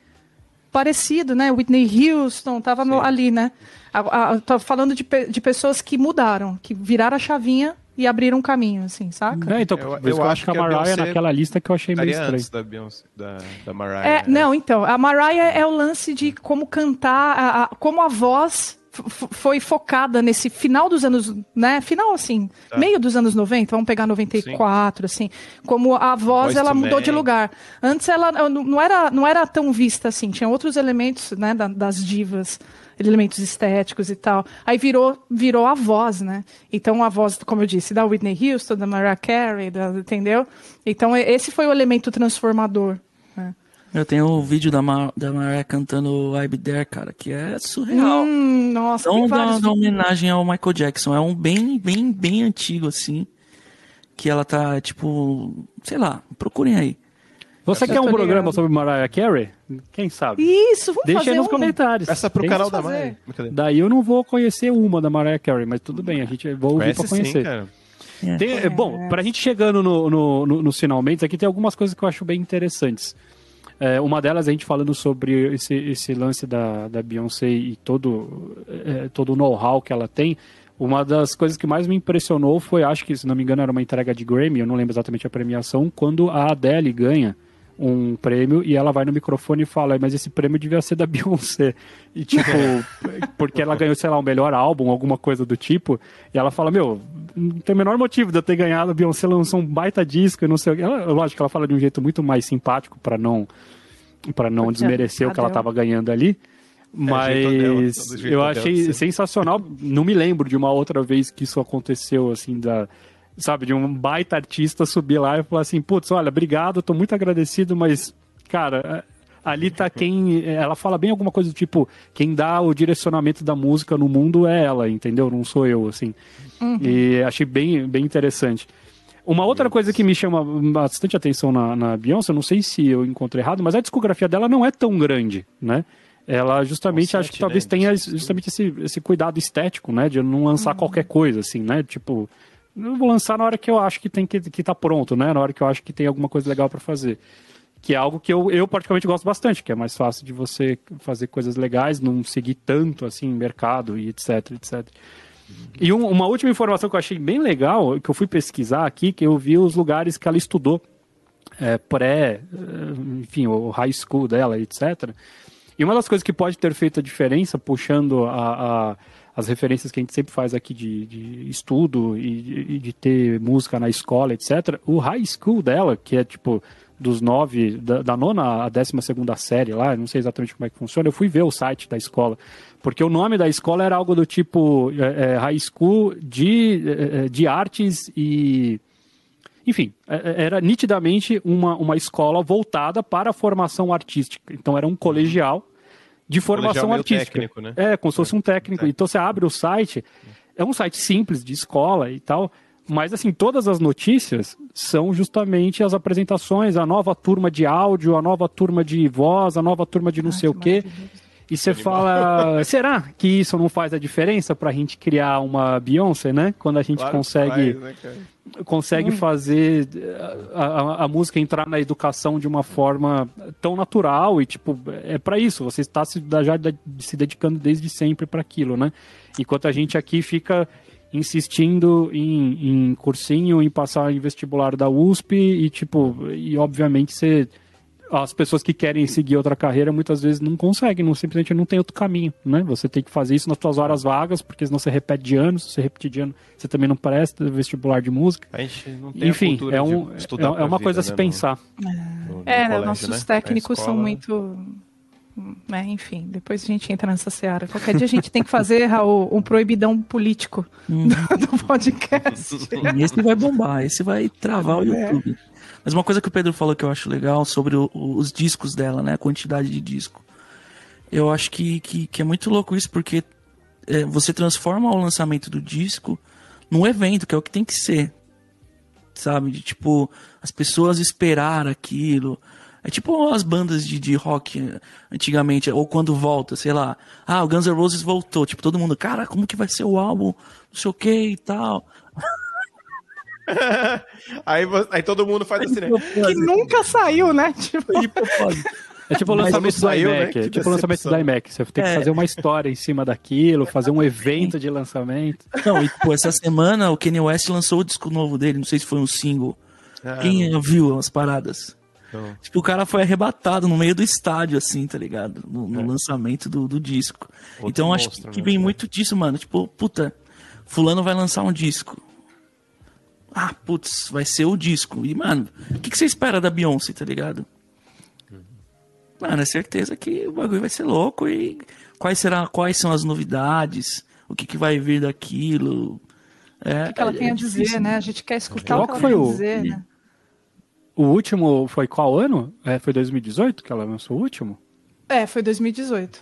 parecido, né? Whitney Houston tava no- ali, né? A, a, tô falando de, de pessoas que mudaram, que viraram a chavinha e abriram um caminho, assim, saca? É, então, Eu- eu acho que a a Mariah Beyoncé naquela lista que eu achei meio estranho. antes da Beyoncé, da, da Mariah. É, né? não, então, a Mariah é o lance de como cantar, a- a- como a voz foi focada nesse final dos anos, né? Final assim, Tá. meio dos anos 90, vamos pegar 94, assim, como a voz ela mudou de Men. lugar. Antes ela não- era, não era tão vista assim, tinha outros elementos, né, da- das divas, elementos estéticos e tal. Aí virou, virou a voz, né? Então a voz, como eu disse, da Whitney Houston, da Mariah Carey, da- entendeu? Então esse foi o elemento transformador. Eu tenho o vídeo da, Ma da Mariah cantando I Be There, cara, que é surreal. Hum, nossa, Não dá, dá homenagem ao Michael Jackson. É um bem, bem, bem antigo, assim. Que ela tá, tipo, sei lá, procurem aí. Você quer um tô programa ligado. sobre Mariah Carey? Quem sabe? Isso, vamos Deixa fazer aí nos um. comentários. Peça pro Tem- canal da. Mariah. Daí eu não vou conhecer uma da Mariah Carey, mas tudo bem, a gente vou ouvir Conhece pra conhecer. sim, cara. Tem- é, bom, pra gente chegando no, no, no, nos finalmente, aqui tem algumas coisas que eu acho bem interessantes. É, uma delas a gente falando sobre esse, esse lance da, da Beyoncé e todo, é, todo o know-how que ela tem. Uma das coisas que mais me impressionou foi, acho que se não me engano era uma entrega de Grammy, eu não lembro exatamente a premiação, quando a Adele ganha um prêmio e ela vai no microfone e fala, mas esse prêmio devia ser da Beyoncé. E tipo, porque ela ganhou, sei lá, o melhor álbum, alguma coisa do tipo, e ela fala, meu, não tem o menor motivo de eu ter ganhado, a Beyoncé lançou um baita disco e não sei o que. Ela, lógico que ela fala de um jeito muito mais simpático para não para não Porque desmerecer o que ela estava ganhando ali. Mas dela, do jeito eu dela achei ser. sensacional. Não me lembro de uma outra vez que isso aconteceu, assim, da. Sabe, de um baita artista subir lá e falar assim, putz, olha, obrigado, tô muito agradecido, mas, cara, ali tá quem. Ela fala bem alguma coisa do tipo, quem dá o direcionamento da música no mundo é ela, entendeu? Não sou eu, assim. E achei bem, bem interessante. Uma outra coisa que me chama bastante atenção na, na Beyoncé, não sei se eu encontrei errado, mas a discografia dela não é tão grande, né? Ela justamente, acho que talvez né? tenha justamente esse, esse cuidado estético, né? De não lançar qualquer coisa, assim, né? Tipo, eu vou lançar na hora que eu acho que tem que, que tá pronto, né? Na hora que eu acho que tem alguma coisa legal para fazer. Que é algo que eu, eu particularmente gosto bastante, que é mais fácil de você fazer coisas legais, não seguir tanto, assim, mercado e etc, etc. E um- uma última informação que eu achei bem legal, que eu fui pesquisar aqui, que eu vi os lugares que ela estudou, é, pré, eh, enfim, o high school dela, etc. E uma das coisas que pode ter feito a diferença, puxando a- a- as referências que a gente sempre faz aqui de, de estudo e de, de ter música na escola, etc., o high school dela, que é tipo dos nove, da, da nona à décima segunda série lá, não sei exatamente como é que funciona, eu fui ver o site da escola, porque o nome da escola era algo do tipo é, é, high school de, é, é, de artes e enfim, é- é- era nitidamente uma, uma escola voltada para a formação artística. Então era um colegial de formação artística. técnico, né? É, como se fosse um técnico. Técnico. Então você abre o site, é um site simples de escola e tal, mas assim, todas as notícias são justamente as apresentações, a nova turma de áudio, a nova turma de voz, a nova turma de não sei o quê. E você fala, será que isso não faz a diferença para a gente criar uma Beyoncé, né? Quando a gente Claro que consegue faz, né, consegue fazer a, a- a música entrar na educação de uma forma tão natural e tipo é para isso você está se, já se dedicando desde sempre para aquilo né? Enquanto a gente aqui fica insistindo em, em cursinho em passar em vestibular da USP e tipo e obviamente você as pessoas que querem seguir outra carreira muitas vezes não conseguem, não, simplesmente não tem outro caminho, né? Você tem que fazer isso nas suas horas vagas, porque senão você repete de ano, se você repetir de ano, você também não presta vestibular de música. A gente não tem a Enfim, cultura é, de um, estudar é, é uma vida, coisa a se né, no- pensar. no- no É, colégio, nossos né? técnicos Na são escola. muito. né, enfim, depois a gente entra nessa seara. Qualquer dia a gente tem que fazer, Raul, um proibidão político do, do podcast. E esse vai bombar, esse vai travar o YouTube. Mas uma coisa que o Pedro falou que eu acho legal sobre o- os discos dela, né? A quantidade de disco. Eu acho que, que, que é muito louco isso, porque é, você transforma o lançamento do disco num evento, que é o que tem que ser. Sabe? De tipo, as pessoas esperar aquilo. É tipo as bandas de, de rock eh, antigamente, ou quando volta, sei lá. Ah, o Guns N' Roses voltou. Tipo, todo mundo, cara, como que vai ser o álbum? Não sei o que e tal. Aí, aí todo mundo faz assim, né? que nunca saiu, né? Tipo. É tipo o lançamento não do né? iMac. Que É tipo o lançamento do iMac. Você tem que É. fazer uma história em cima daquilo, fazer um evento de lançamento. Não, e pô, essa semana o Kanye West lançou o disco novo dele, não sei se foi um single. Ah, Quem viu as paradas? não. Tipo, o cara foi arrebatado no meio do estádio, assim, tá ligado? No, no lançamento do, do disco. Outro então acho monstro, que né? vem muito disso, mano. Tipo, puta, fulano vai lançar um disco. Ah, putz, vai ser o disco. E, mano, o que, que você espera da Beyoncé, tá ligado? Mano, é certeza que o bagulho vai ser louco e quais, será, quais são as novidades, o que, que vai vir daquilo. É, O que ela é- tem é a dizer, difícil, né? A gente quer escutar Qual o que ela foi tem a o- dizer, né? O último foi qual ano? É, foi 2018 que ela lançou o último? É, foi 2018.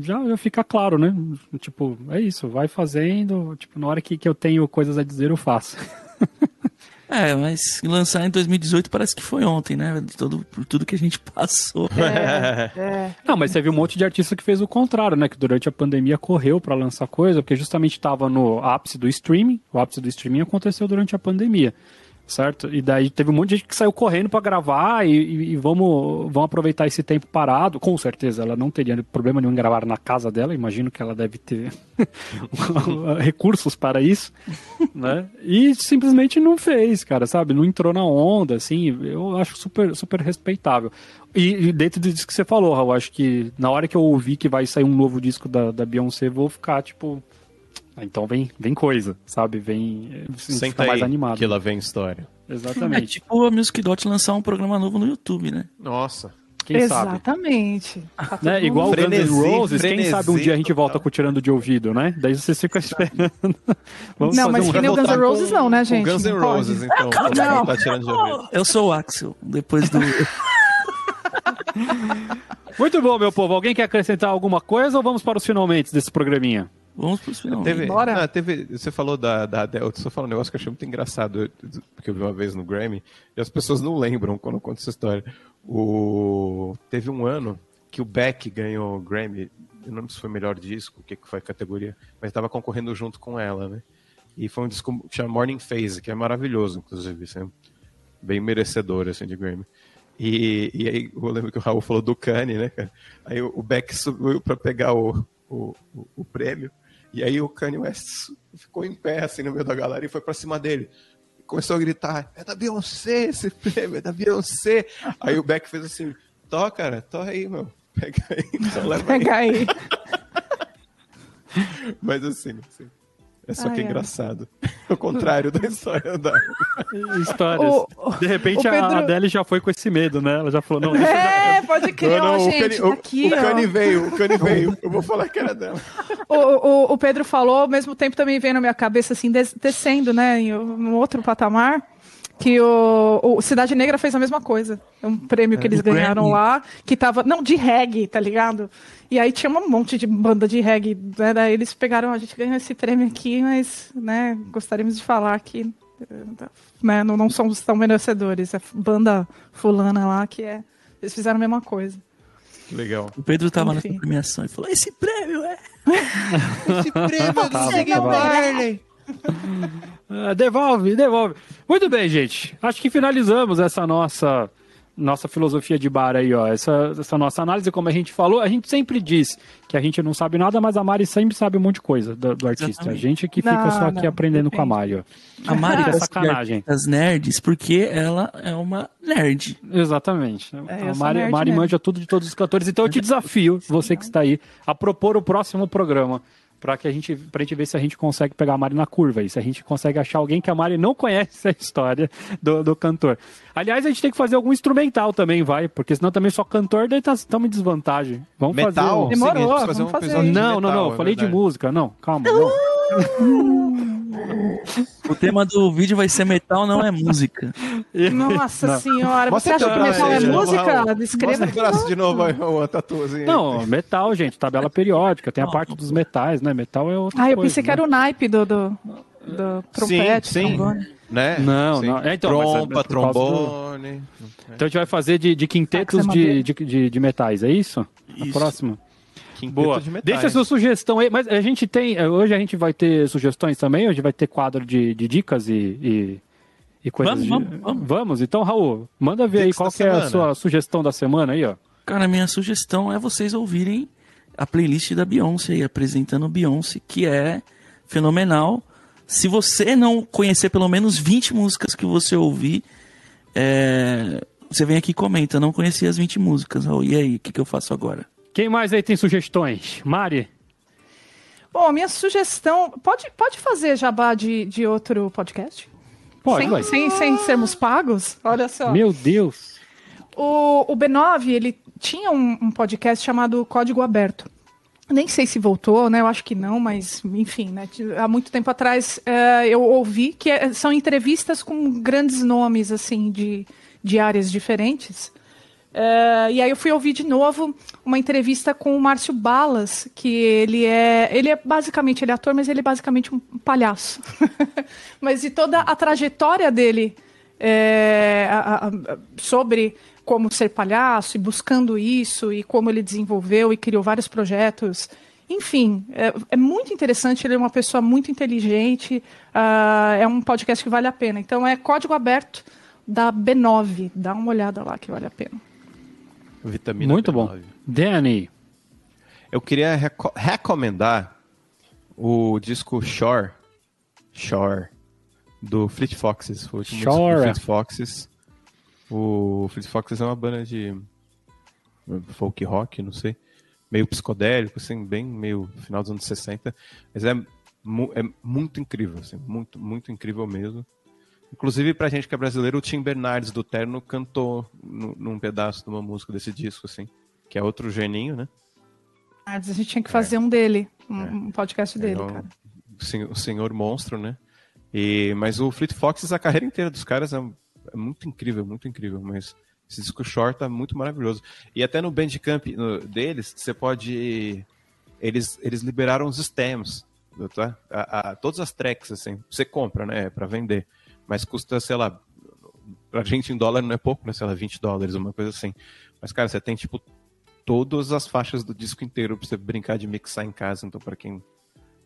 Já, já fica claro, né? Tipo, é isso, vai fazendo. Tipo, na hora que, que eu tenho coisas a dizer, eu faço. É, mas lançar em 2018 parece que foi ontem, né? De todo, por tudo que a gente passou. É. Não, mas teve um monte de artista que fez o contrário, né? Que durante a pandemia correu pra lançar coisa, porque justamente estava no ápice do streaming. O ápice do streaming aconteceu durante a pandemia, certo? E daí teve um monte de gente que saiu correndo pra gravar e, e- e vamos, vamos aproveitar esse tempo parado. Com certeza, ela não teria problema nenhum em gravar na casa dela. Imagino que ela deve ter recursos para isso, né? E simplesmente não fez, cara, sabe? Não entrou na onda, assim. Eu acho super, super respeitável. E, e dentro disso que você falou, Raul, acho que na hora que eu ouvi que vai sair um novo disco da, da Beyoncé, vou ficar tipo. "Ah, Então vem, vem coisa, sabe? Vem. eh, Senta fica mais aí, animado. que lá vem história. É Exatamente. tipo a Music Dot lançar um programa novo no YouTube, né? Nossa. Quem sabe? Exatamente. Tá Né? Igual o Guns N' Frenesi, Roses, quem sabe um dia a gente total. volta com o tirando de ouvido, né? Daí você fica esperando. Vamos Não, fazer mas um que nem o Guns N' Roses não, né, gente? Com Guns N'. Roses, então. Não. Tá tirando de ouvido. Eu sou o Axel, depois do. Muito bom, meu povo. Alguém quer acrescentar alguma coisa ou vamos para os finalmente desse programinha? Vamos pros final. Teve, Bora. não, teve, você falou da, da Adele, eu só falar um negócio que eu achei muito engraçado, porque eu vi uma vez no Grammy, e as pessoas não lembram quando eu conto essa história. O, teve um ano que o Beck ganhou o Grammy, eu não lembro se foi melhor disco, o que, que foi a categoria, mas estava concorrendo junto com ela, né? E foi um disco que chama Morning Phase, que é maravilhoso, inclusive, assim, bem merecedor, assim, de Grammy. E, e aí eu lembro que o Raul falou do Kanye, né, cara? Aí o Beck subiu para pegar o, o, o prêmio, e aí o Kanye West ficou em pé, assim, no meio da galera e foi pra cima dele. Começou a gritar, é da Beyoncé esse prêmio, é da Beyoncé. Aí o Beck fez assim, tó, cara, tó aí, meu. Pega aí, então leva aí. Pega aí. Mas assim, assim, é só Ai, que é ai. engraçado. O contrário da história da... Histórias. O- De repente Pedro- a Adele já foi com esse medo, né? Ela já falou, não, deixa eu É, pode crer, Não, não, o gente, Kanye, tá o, aqui, o ó. Kanye veio, o Kanye veio. Eu vou falar que era dela. O, o, o Pedro falou, ao mesmo tempo também veio na minha cabeça, assim, des- descendo, né, em um outro patamar, que o, o Cidade Negra fez a mesma coisa. É um prêmio que eles do ganharam Grammy. lá, que tava, não, de reggae, tá ligado? E aí tinha um monte de banda de reggae, né, daí eles pegaram, a gente ganhou esse prêmio aqui, mas, né, gostaríamos de falar que, né, não, não somos tão merecedores, é banda fulana lá que é, eles fizeram a mesma coisa. Legal. O Pedro tava Enfim. nessa premiação e falou: Esse prêmio é. Esse prêmio Tava, tava. Ah, devolve, devolve. Muito bem, gente. Acho que finalizamos essa nossa nossa filosofia de bar aí, ó. Essa, essa nossa análise, como a gente falou, a gente sempre diz que a gente não sabe nada, mas a Mari sempre sabe um monte de coisa do, do artista. A Exatamente. gente que fica Não, só aqui não, aprendendo com a depende. Mari, ó. A Mari É sacanagem. artistas nerds porque ela é uma nerd. Exatamente. É, a Mari, nerd Mari manja tudo de todos os cantores. Então eu te desafio, você que está aí, a propor o próximo programa. Pra, que a gente, pra gente ver se a gente consegue pegar a Mari na curva e se a gente consegue achar alguém que a Mari não conhece a história do, do cantor. Aliás, a gente tem que fazer algum instrumental também, vai, porque senão também só cantor, daí estamos em desvantagem. Vamos fazer. Metal? um- Sim, Demorou, precisa fazer vamos um fazer de Não, não, não, é falei de verdade. música, não, calma, não. O tema do vídeo vai ser metal, não é música. Nossa Não. senhora, você Mostra acha que metal é música? Descreva Mostra de novo aí, uma. Não, metal, gente, tabela periódica, tem a parte dos metais, né? Metal é outra Ah, eu coisa, pensei que né? era o naipe do, do, do trompete, sim. trombone. Né? Não, Sim. não. É, então, é Trompa, por causa do- trombone. Então a gente vai fazer de, de quintetos Sax é de, de, de, de metais, é isso? A Isso. próxima? Quinteto Boa. de metais. Deixa a sua sugestão aí. Mas a gente tem. eh, Hoje a gente vai ter sugestões também? Hoje vai ter quadro de, de dicas e, e, e coisas Vamos, de- vamos, vamos. Vamos? Então, Raul, manda ver aí Dicas qual que é a semana. sua sugestão da semana aí, ó. Cara, minha sugestão é vocês ouvirem a playlist da Beyoncé aí, apresentando Beyoncé, que é fenomenal. Se você não conhecer pelo menos 20 músicas que você ouvir, é, você vem aqui e comenta, não conheci as 20 músicas. Raul, e aí, o que, que eu faço agora? Quem mais aí tem sugestões? Mari? Bom, a minha sugestão. Pode, pode fazer jabá de, de outro podcast? Pode, sem, sem, sem sermos pagos? Olha só. Meu Deus. O, o B9, ele tinha um, um podcast chamado Código Aberto. Nem sei se voltou, né? Eu acho que não, mas enfim, né? Há muito tempo atrás eh, eu ouvi que eh, são entrevistas com grandes nomes, assim, de, de áreas diferentes. Eh, e aí eu fui ouvir de novo uma entrevista com o Márcio Balas, que ele é. Ele é basicamente, ele é ator, mas ele é basicamente um palhaço. mas de toda a trajetória dele é, a- a- sobre como ser palhaço e buscando isso e como ele desenvolveu e criou vários projetos. Enfim, é, é muito interessante. Ele é uma pessoa muito inteligente. ah, é um podcast que vale a pena. Então é código aberto da B9. Dá uma olhada lá que vale a pena. Vitamina Muito B9. bom. Danny. Eu queria reco- recomendar o disco Shore, Shore, do Fleet Foxes. Foi o último disco Shore. do Fleet Foxes. O Fleet Foxes é uma banda de folk rock, não sei, meio psicodélico, assim, bem meio final dos anos 60, mas é, mu- é muito incrível, assim, muito, muito incrível mesmo. Inclusive, pra gente que é brasileiro, o Tim Bernardes do Terno cantou nu- num pedaço de uma música desse disco, assim, que é outro geninho, né? A gente tinha que fazer um dele, um, um podcast dele, É um- cara. o senhor monstro, né? E, mas o Fleet Foxes, a carreira inteira dos caras é, é muito incrível, muito incrível. Mas esse disco short tá muito maravilhoso. E até no Bandcamp no- deles, você pode. Eles, eles liberaram os stems, tá? A- a- todas as tracks, assim. Você compra, né? Pra vender. Mas custa, sei lá. Pra gente em dólar não é pouco, né? Sei lá, 20 dólares, uma coisa assim. Mas, cara, você tem, tipo, todas as faixas do disco inteiro pra você brincar de mixar em casa. Então, pra quem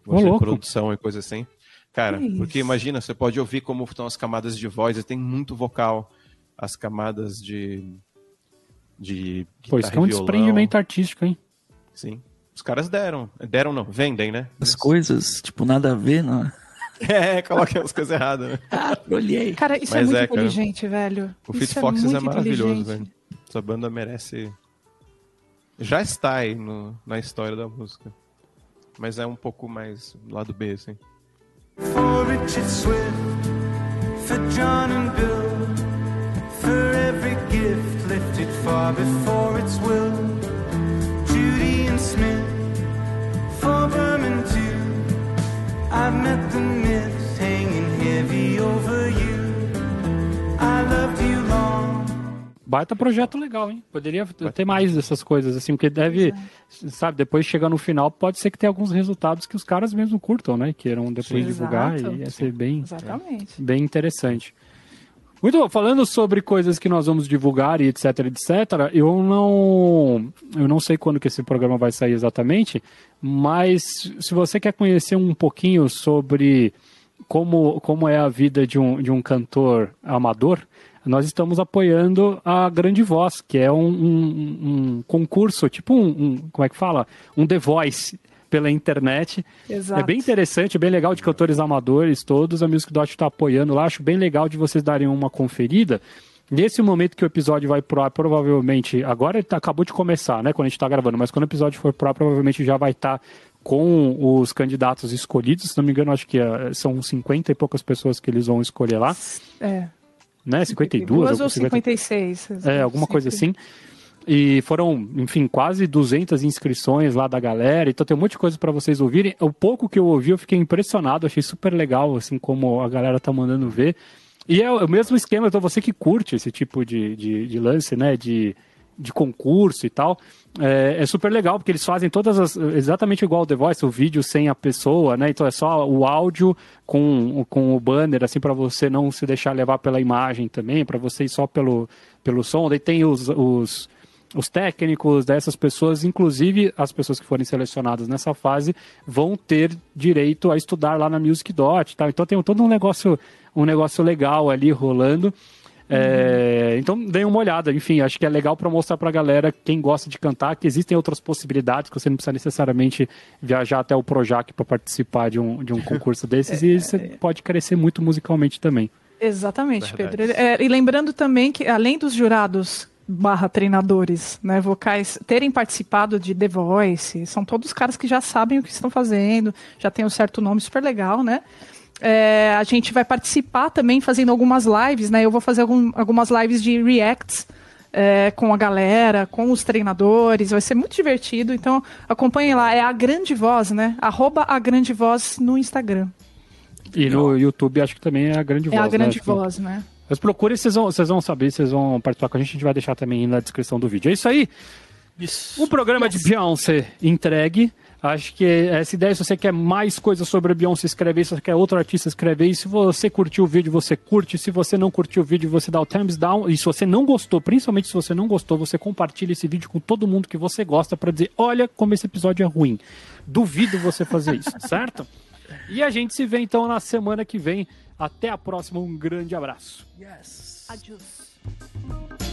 gosta de produção e coisa assim. Cara, Que porque isso. imagina, você pode ouvir como estão as camadas de voz, e tem muito vocal, as camadas de. de Pô, isso é um violão. desprendimento artístico, hein? Sim. Os caras deram. Deram não, vendem, né? As coisas, tipo, nada a ver, não. É, coloquem as coisas erradas, né? Ah, olhei. Cara, isso é Mas muito é, cara. inteligente, velho. O Fit Foxes é, muito maravilhoso, velho. Essa banda merece. Já está aí no- na história da música. Mas é um pouco mais lado B, assim. For Richard Swift, for John and Bill, for every gift lifted far before its will. I've met the myths hanging heavy over you. I loved you long. Baita projeto legal, hein? Poderia ter mais dessas coisas, assim, porque deve, sabe, depois chegar no final, pode ser que tenha alguns resultados que os caras mesmo curtam, né? Queiram depois Sim. divulgar Exato. e ia ser bem, Exatamente. bem interessante. Muito bom, falando sobre coisas que nós vamos divulgar e etc, etc, eu não, eu não sei quando que esse programa vai sair exatamente, mas se você quer conhecer um pouquinho sobre como, como é a vida de um, de um cantor amador, nós estamos apoiando a Grande Voz, que é um, um- um concurso, tipo um, um- como é que fala? Um The Voice pela internet. Exato. É bem interessante, bem legal de cantores amadores todos. A Music Dot está apoiando lá. Acho bem legal de vocês darem uma conferida. Nesse momento que o episódio vai pro ar, provavelmente. Agora ele tá- acabou de começar, né? Quando a gente está gravando, mas quando o episódio for pro ar, provavelmente já vai estar com os candidatos escolhidos. Se não me engano, acho que eh, são 50 e poucas pessoas que eles vão escolher lá, É. né? 52, Duas ou 50 56. é, alguma coisa assim. E foram, enfim, quase 200 inscrições lá da galera. Então tem um monte de coisa para vocês ouvirem. O pouco que eu ouvi, eu fiquei impressionado. Achei super legal, assim, como a galera tá mandando ver. E é o mesmo esquema, então você que curte esse tipo de, de, de lance, né? De, de concurso e tal. É, é super legal, porque eles fazem todas as. Exatamente igual o The Voice, o vídeo sem a pessoa, né? Então é só o áudio com, com o banner, assim, para você não se deixar levar pela imagem também, para você ir só pelo, pelo som. Daí tem os, os, os técnicos dessas pessoas, inclusive as pessoas que forem selecionadas nessa fase, vão ter direito a estudar lá na Music Dot. Tá? Então tem todo um negócio, um negócio legal ali rolando. É, então, dê uma olhada. Enfim, acho que é legal para mostrar pra galera, quem gosta de cantar, que existem outras possibilidades, que você não precisa necessariamente viajar até o Projac para participar de um, de um concurso desses, e você pode crescer muito musicalmente também. Exatamente, Verdade. Pedro. É, e lembrando também que, além dos jurados barra treinadores, né, vocais, terem participado de The Voice, são todos caras que já sabem o que estão fazendo, já tem um certo nome super legal, né? É, a gente vai participar também fazendo algumas lives, né? Eu vou fazer algum- algumas lives de reacts é, com a galera, com os treinadores, vai ser muito divertido. Então acompanhem lá, é a Grande Voz, né? Arroba a Grande Voz no Instagram. E no YouTube acho que também é a grande É voz. a Grande né? Voz, né? Mas procurem, vocês vão, vocês vão saber, vocês vão participar com a gente, a gente vai deixar também na descrição do vídeo. É isso aí. O programa de Beyoncé entregue. Acho que essa ideia, se você quer mais coisas sobre a Beyoncé, escreve aí. Se você quer outro artista, escreve aí. Se você curtiu o vídeo, você curte. Se você não curtiu o vídeo, você dá o thumbs down. E se você não gostou, principalmente se você não gostou, você compartilha esse vídeo com todo mundo que você gosta pra dizer, olha como esse episódio é ruim. Duvido você fazer isso, certo? E a gente se vê então na semana que vem. Até a próxima. Um grande abraço. Adiós.